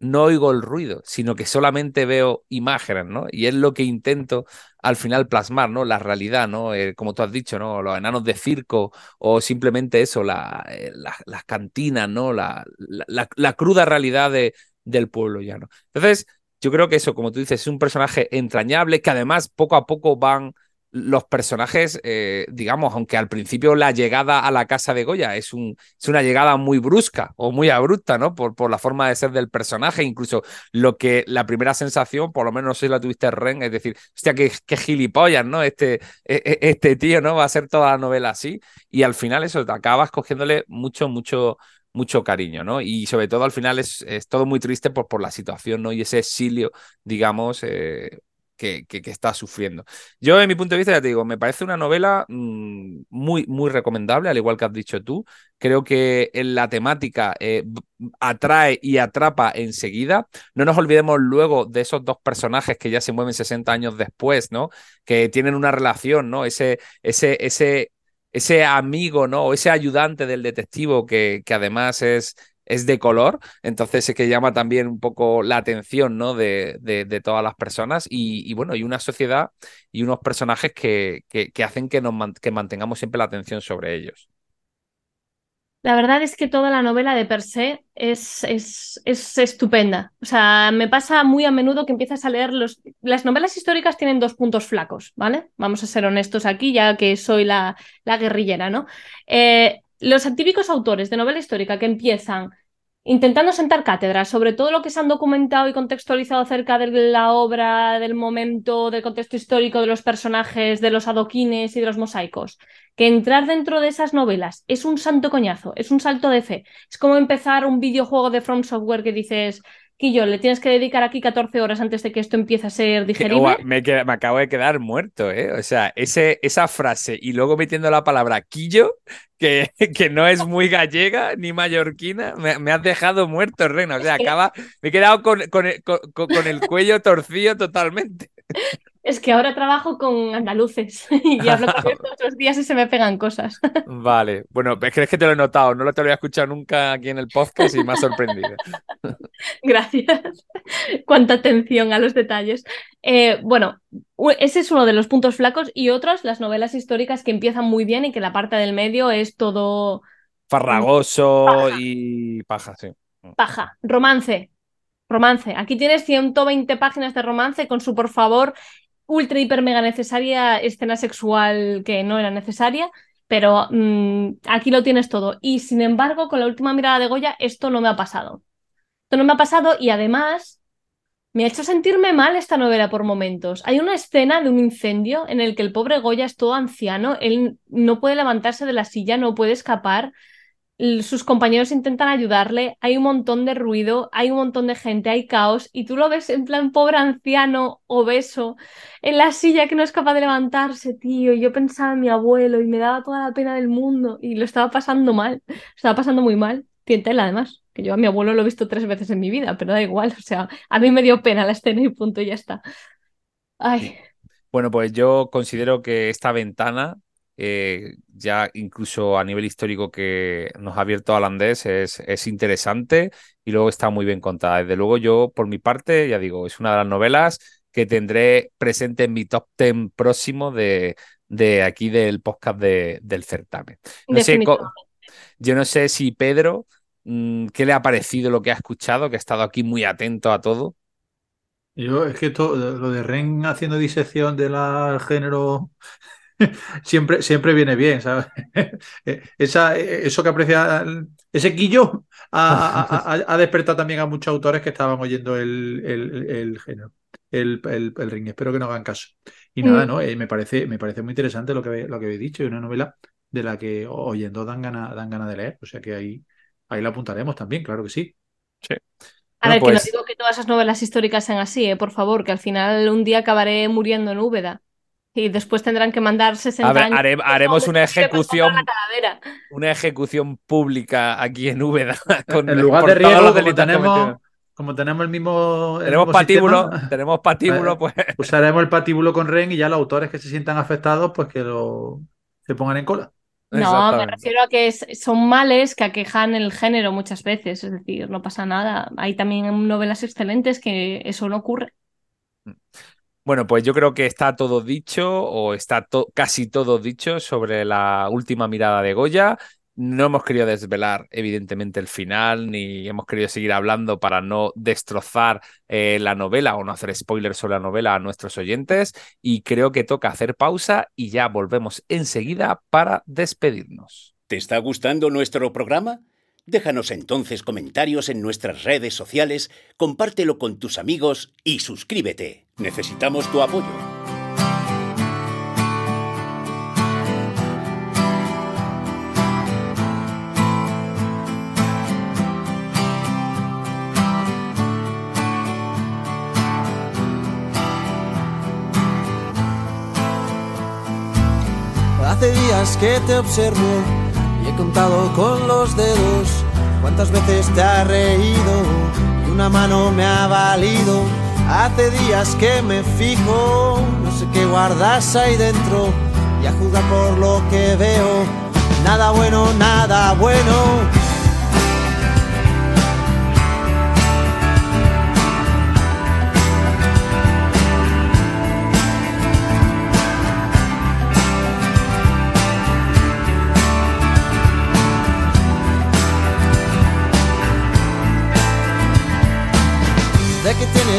no oigo el ruido, sino que solamente veo imágenes, ¿no? Y es lo que intento al final plasmar, ¿no? La realidad, ¿no? Eh, como tú has dicho, ¿no? Los enanos de circo o simplemente eso, la, eh, las cantinas, ¿no? La, la, cruda realidad de, del pueblo llano. Entonces, yo creo que eso, como tú dices, es un personaje entrañable que además poco a poco van los personajes, eh, digamos, aunque al principio la llegada a la casa de Goya es, un, es una llegada muy brusca o muy abrupta, ¿no? Por, por, la forma de ser del personaje, incluso lo que la primera sensación, por lo menos no si la tuviste Ren, es decir, hostia, qué, qué gilipollas, ¿no? Este, e, e, este tío, ¿no? Va a ser toda la novela así y al final eso, te acabas cogiéndole mucho, mucho mucho cariño, ¿no? Y sobre todo al final es, es todo muy triste por, por la situación, ¿no? Y ese exilio, digamos, eh, que, está sufriendo. Yo, en mi punto de vista, ya te digo, me parece una novela mm, muy, muy recomendable, al igual que has dicho tú. Creo que en la temática eh, atrae y atrapa enseguida. No nos olvidemos luego de esos dos personajes que ya se mueven 60 años después, ¿no? Que tienen una relación, ¿no? Ese, ese, ese, ese amigo, ¿no? O ese ayudante del detectivo que, que además es es de color, entonces es que llama también un poco la atención ¿no? de, de, todas las personas y, bueno, y una sociedad y unos personajes que, que, hacen que, nos que mantengamos siempre la atención sobre ellos. La verdad es que toda la novela de per se es, es, es, estupenda. O sea, me pasa muy a menudo que empiezas a leer los... Las novelas históricas tienen dos puntos flacos, ¿vale? Vamos a ser honestos aquí, ya que soy la, la guerrillera, ¿no? Eh, los atípicos autores de novela histórica que empiezan intentando sentar cátedras sobre todo lo que se han documentado y contextualizado acerca de la obra, del momento, del contexto histórico de los personajes, de los adoquines y de los mosaicos. Que entrar dentro de esas novelas es un santo coñazo, es un salto de fe. Es como empezar un videojuego de From Software que dices, Quillo, le tienes que dedicar aquí 14 horas antes de que esto empiece a ser digerible. Me, me, acabo de quedar muerto, ¿eh? O sea, ese, esa frase y luego metiendo la palabra quillo, que, que no es muy gallega ni mallorquina, me, me has dejado muerto, Rena. O sea, acaba, me he quedado con, con, con el cuello torcido totalmente. Es que ahora trabajo con andaluces y hablo con ellos todos los días y se me pegan cosas. Vale, bueno, crees que te lo he notado, no lo te lo había escuchado nunca aquí en el podcast y me ha sorprendido. Gracias. Cuánta atención a los detalles. Eh, bueno, ese es uno de los puntos flacos y otros, las novelas históricas que empiezan muy bien y que la parte del medio es todo... Farragoso y paja, sí. Paja, romance, romance. Aquí tienes 120 páginas de romance con su por favor ultra, hiper, mega necesaria escena sexual que no era necesaria, pero mm, aquí lo tienes todo. Y sin embargo, con la última mirada de Goya, esto no me ha pasado. Esto no me ha pasado y además me ha hecho sentirme mal esta novela por momentos. Hay una escena de un incendio en el que el pobre Goya es todo anciano, él no puede levantarse de la silla, no puede escapar sus compañeros intentan ayudarle, hay un montón de ruido, hay un montón de gente, hay caos, y tú lo ves en plan pobre anciano, obeso, en la silla que no es capaz de levantarse, tío. Yo pensaba en mi abuelo y me daba toda la pena del mundo y lo estaba pasando mal, estaba pasando muy mal. Tientela, además, que yo a mi abuelo lo he visto tres veces en mi vida, pero da igual, o sea, a mí me dio pena la escena y punto, y ya está. Ay. Bueno, pues yo considero que esta ventana eh, ya incluso a nivel histórico que nos ha abierto Holandés es, es interesante y luego está muy bien contada. Desde luego yo, por mi parte, ya digo, es una de las novelas que tendré presente en mi top 10 próximo de, de aquí del podcast de, del certamen. No sé, yo no sé si Pedro, mm, ¿qué le ha parecido lo que ha escuchado? Que ha estado aquí muy atento a todo. Yo es que todo, lo de Ren haciendo disección del género siempre, siempre viene bien, ¿sabes? Eh, esa, eh, eso que aprecia ese quillo ha, despertado también a muchos autores que estaban oyendo el, el, género, el, el, ring. Espero que no hagan caso. Y nada, mm. ¿no? Eh, me, parece, me parece muy interesante lo que, lo que habéis dicho y una novela de la que oyendo dan ganas dan ganas de leer. O sea que ahí, ahí la apuntaremos también, claro que sí. Sí. A ver, que no pues digo que todas esas novelas históricas sean así, por favor, que al final un día acabaré muriendo en Úbeda Y después tendrán que mandar 60 A ver, años. hare- haremos una ejecución, una ejecución pública aquí en Úbeda. con- en lugar de riego, los como tenemos, cometidos. como tenemos el mismo. el Tenemos mismo patíbulo, sistema, tenemos patíbulo, Eh, pues Usaremos el patíbulo con REN y ya los autores que se sientan afectados, pues que lo se pongan en cola. No, me refiero a que es- son males que aquejan el género muchas veces, es decir, no pasa nada. Hay también novelas excelentes que eso no ocurre. Bueno, pues yo creo que está todo dicho o está casi todo dicho sobre la última mirada de Goya. No hemos querido desvelar, evidentemente, el final, ni hemos querido seguir hablando para no destrozar eh, la novela o no hacer spoilers sobre la novela a nuestros oyentes. Y creo que toca hacer pausa y ya volvemos enseguida para despedirnos. ¿Te está gustando nuestro programa? Déjanos entonces comentarios en nuestras redes sociales, compártelo con tus amigos y suscríbete. Necesitamos tu apoyo. Hace días que te observo he contado con los dedos cuántas veces te ha reído y una mano me ha valido. Hace días que me fijo, no sé qué guardas ahí dentro y a por lo que veo, nada bueno, nada bueno.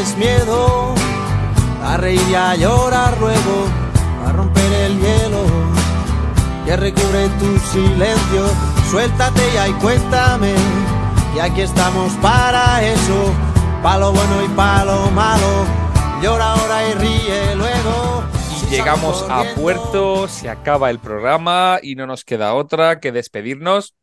Tienes miedo a reír y a llorar luego, a romper el hielo que recubre tu silencio. Suéltate ya y cuéntame, y aquí estamos para eso, pa' lo bueno y pa' lo malo. Llora ahora y ríe luego. Y llegamos a puerto, se acaba el programa y no nos queda otra que despedirnos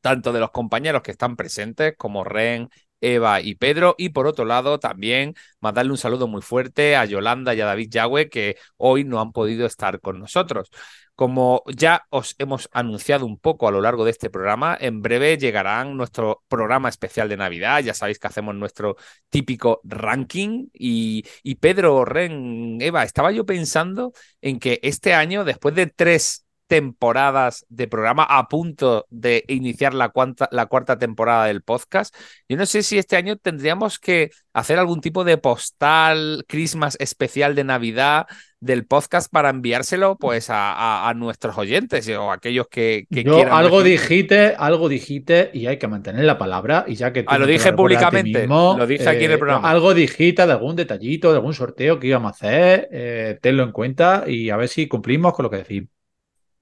tanto de los compañeros que están presentes como Ren, Eva y Pedro y por otro lado también mandarle un saludo muy fuerte a Yolanda y a David Yagüe que hoy no han podido estar con nosotros. Como ya os hemos anunciado un poco a lo largo de este programa, en breve llegarán nuestro programa especial de Navidad. Ya sabéis que hacemos nuestro típico ranking. Y, y Pedro, Ren, Eva, estaba yo pensando en que este año, después de tres temporadas de programa a punto de iniciar la, cuanta- la cuarta temporada del podcast. Yo no sé si este año tendríamos que hacer algún tipo de postal Christmas especial de Navidad del podcast para enviárselo pues a, a- a nuestros oyentes o a aquellos que, que Yo quieran. algo dijiste, algo dijiste y hay que mantener la palabra y ya que Ah, lo dije públicamente, mismo, lo dije aquí en el eh, programa. Algo dijiste de algún detallito, de algún sorteo que íbamos a hacer, eh, tenlo en cuenta y a ver si cumplimos con lo que decimos.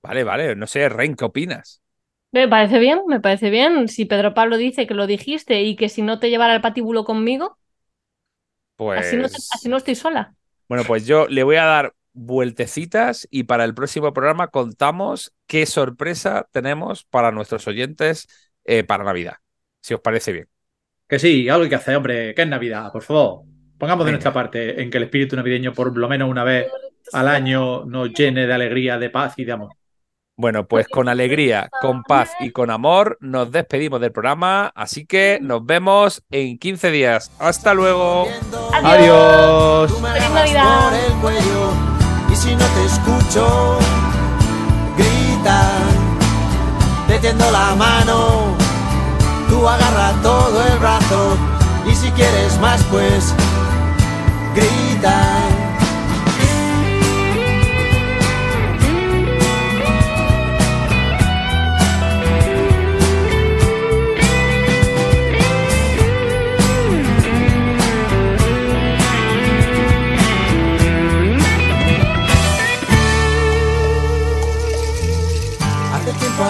Vale, vale, no sé, Ren, ¿qué opinas? Me parece bien, me parece bien. Si Pedro Pablo dice que lo dijiste y que si no te llevara el patíbulo conmigo, Pues así, no te- así no estoy sola. Bueno, pues yo le voy a dar vueltecitas y para el próximo programa contamos qué sorpresa tenemos para nuestros oyentes eh, para Navidad, si os parece bien. Que sí, algo hay que hacer, hombre, que es Navidad, por favor. Pongamos de Venga. nuestra parte en que el espíritu navideño por lo menos una vez al año nos llene de alegría, de paz y de amor. Bueno, pues con alegría, con paz y con amor nos despedimos del programa, así que nos vemos en 15 días. Hasta luego. Adiós. Tú me Feliz agarras Navidad. por el cuello y si no te escucho, grita, te tiendo la mano, tú agarra todo el brazo y si quieres más pues grita.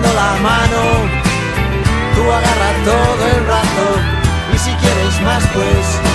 La mano, tú agarras todo el brazo y si quieres más pues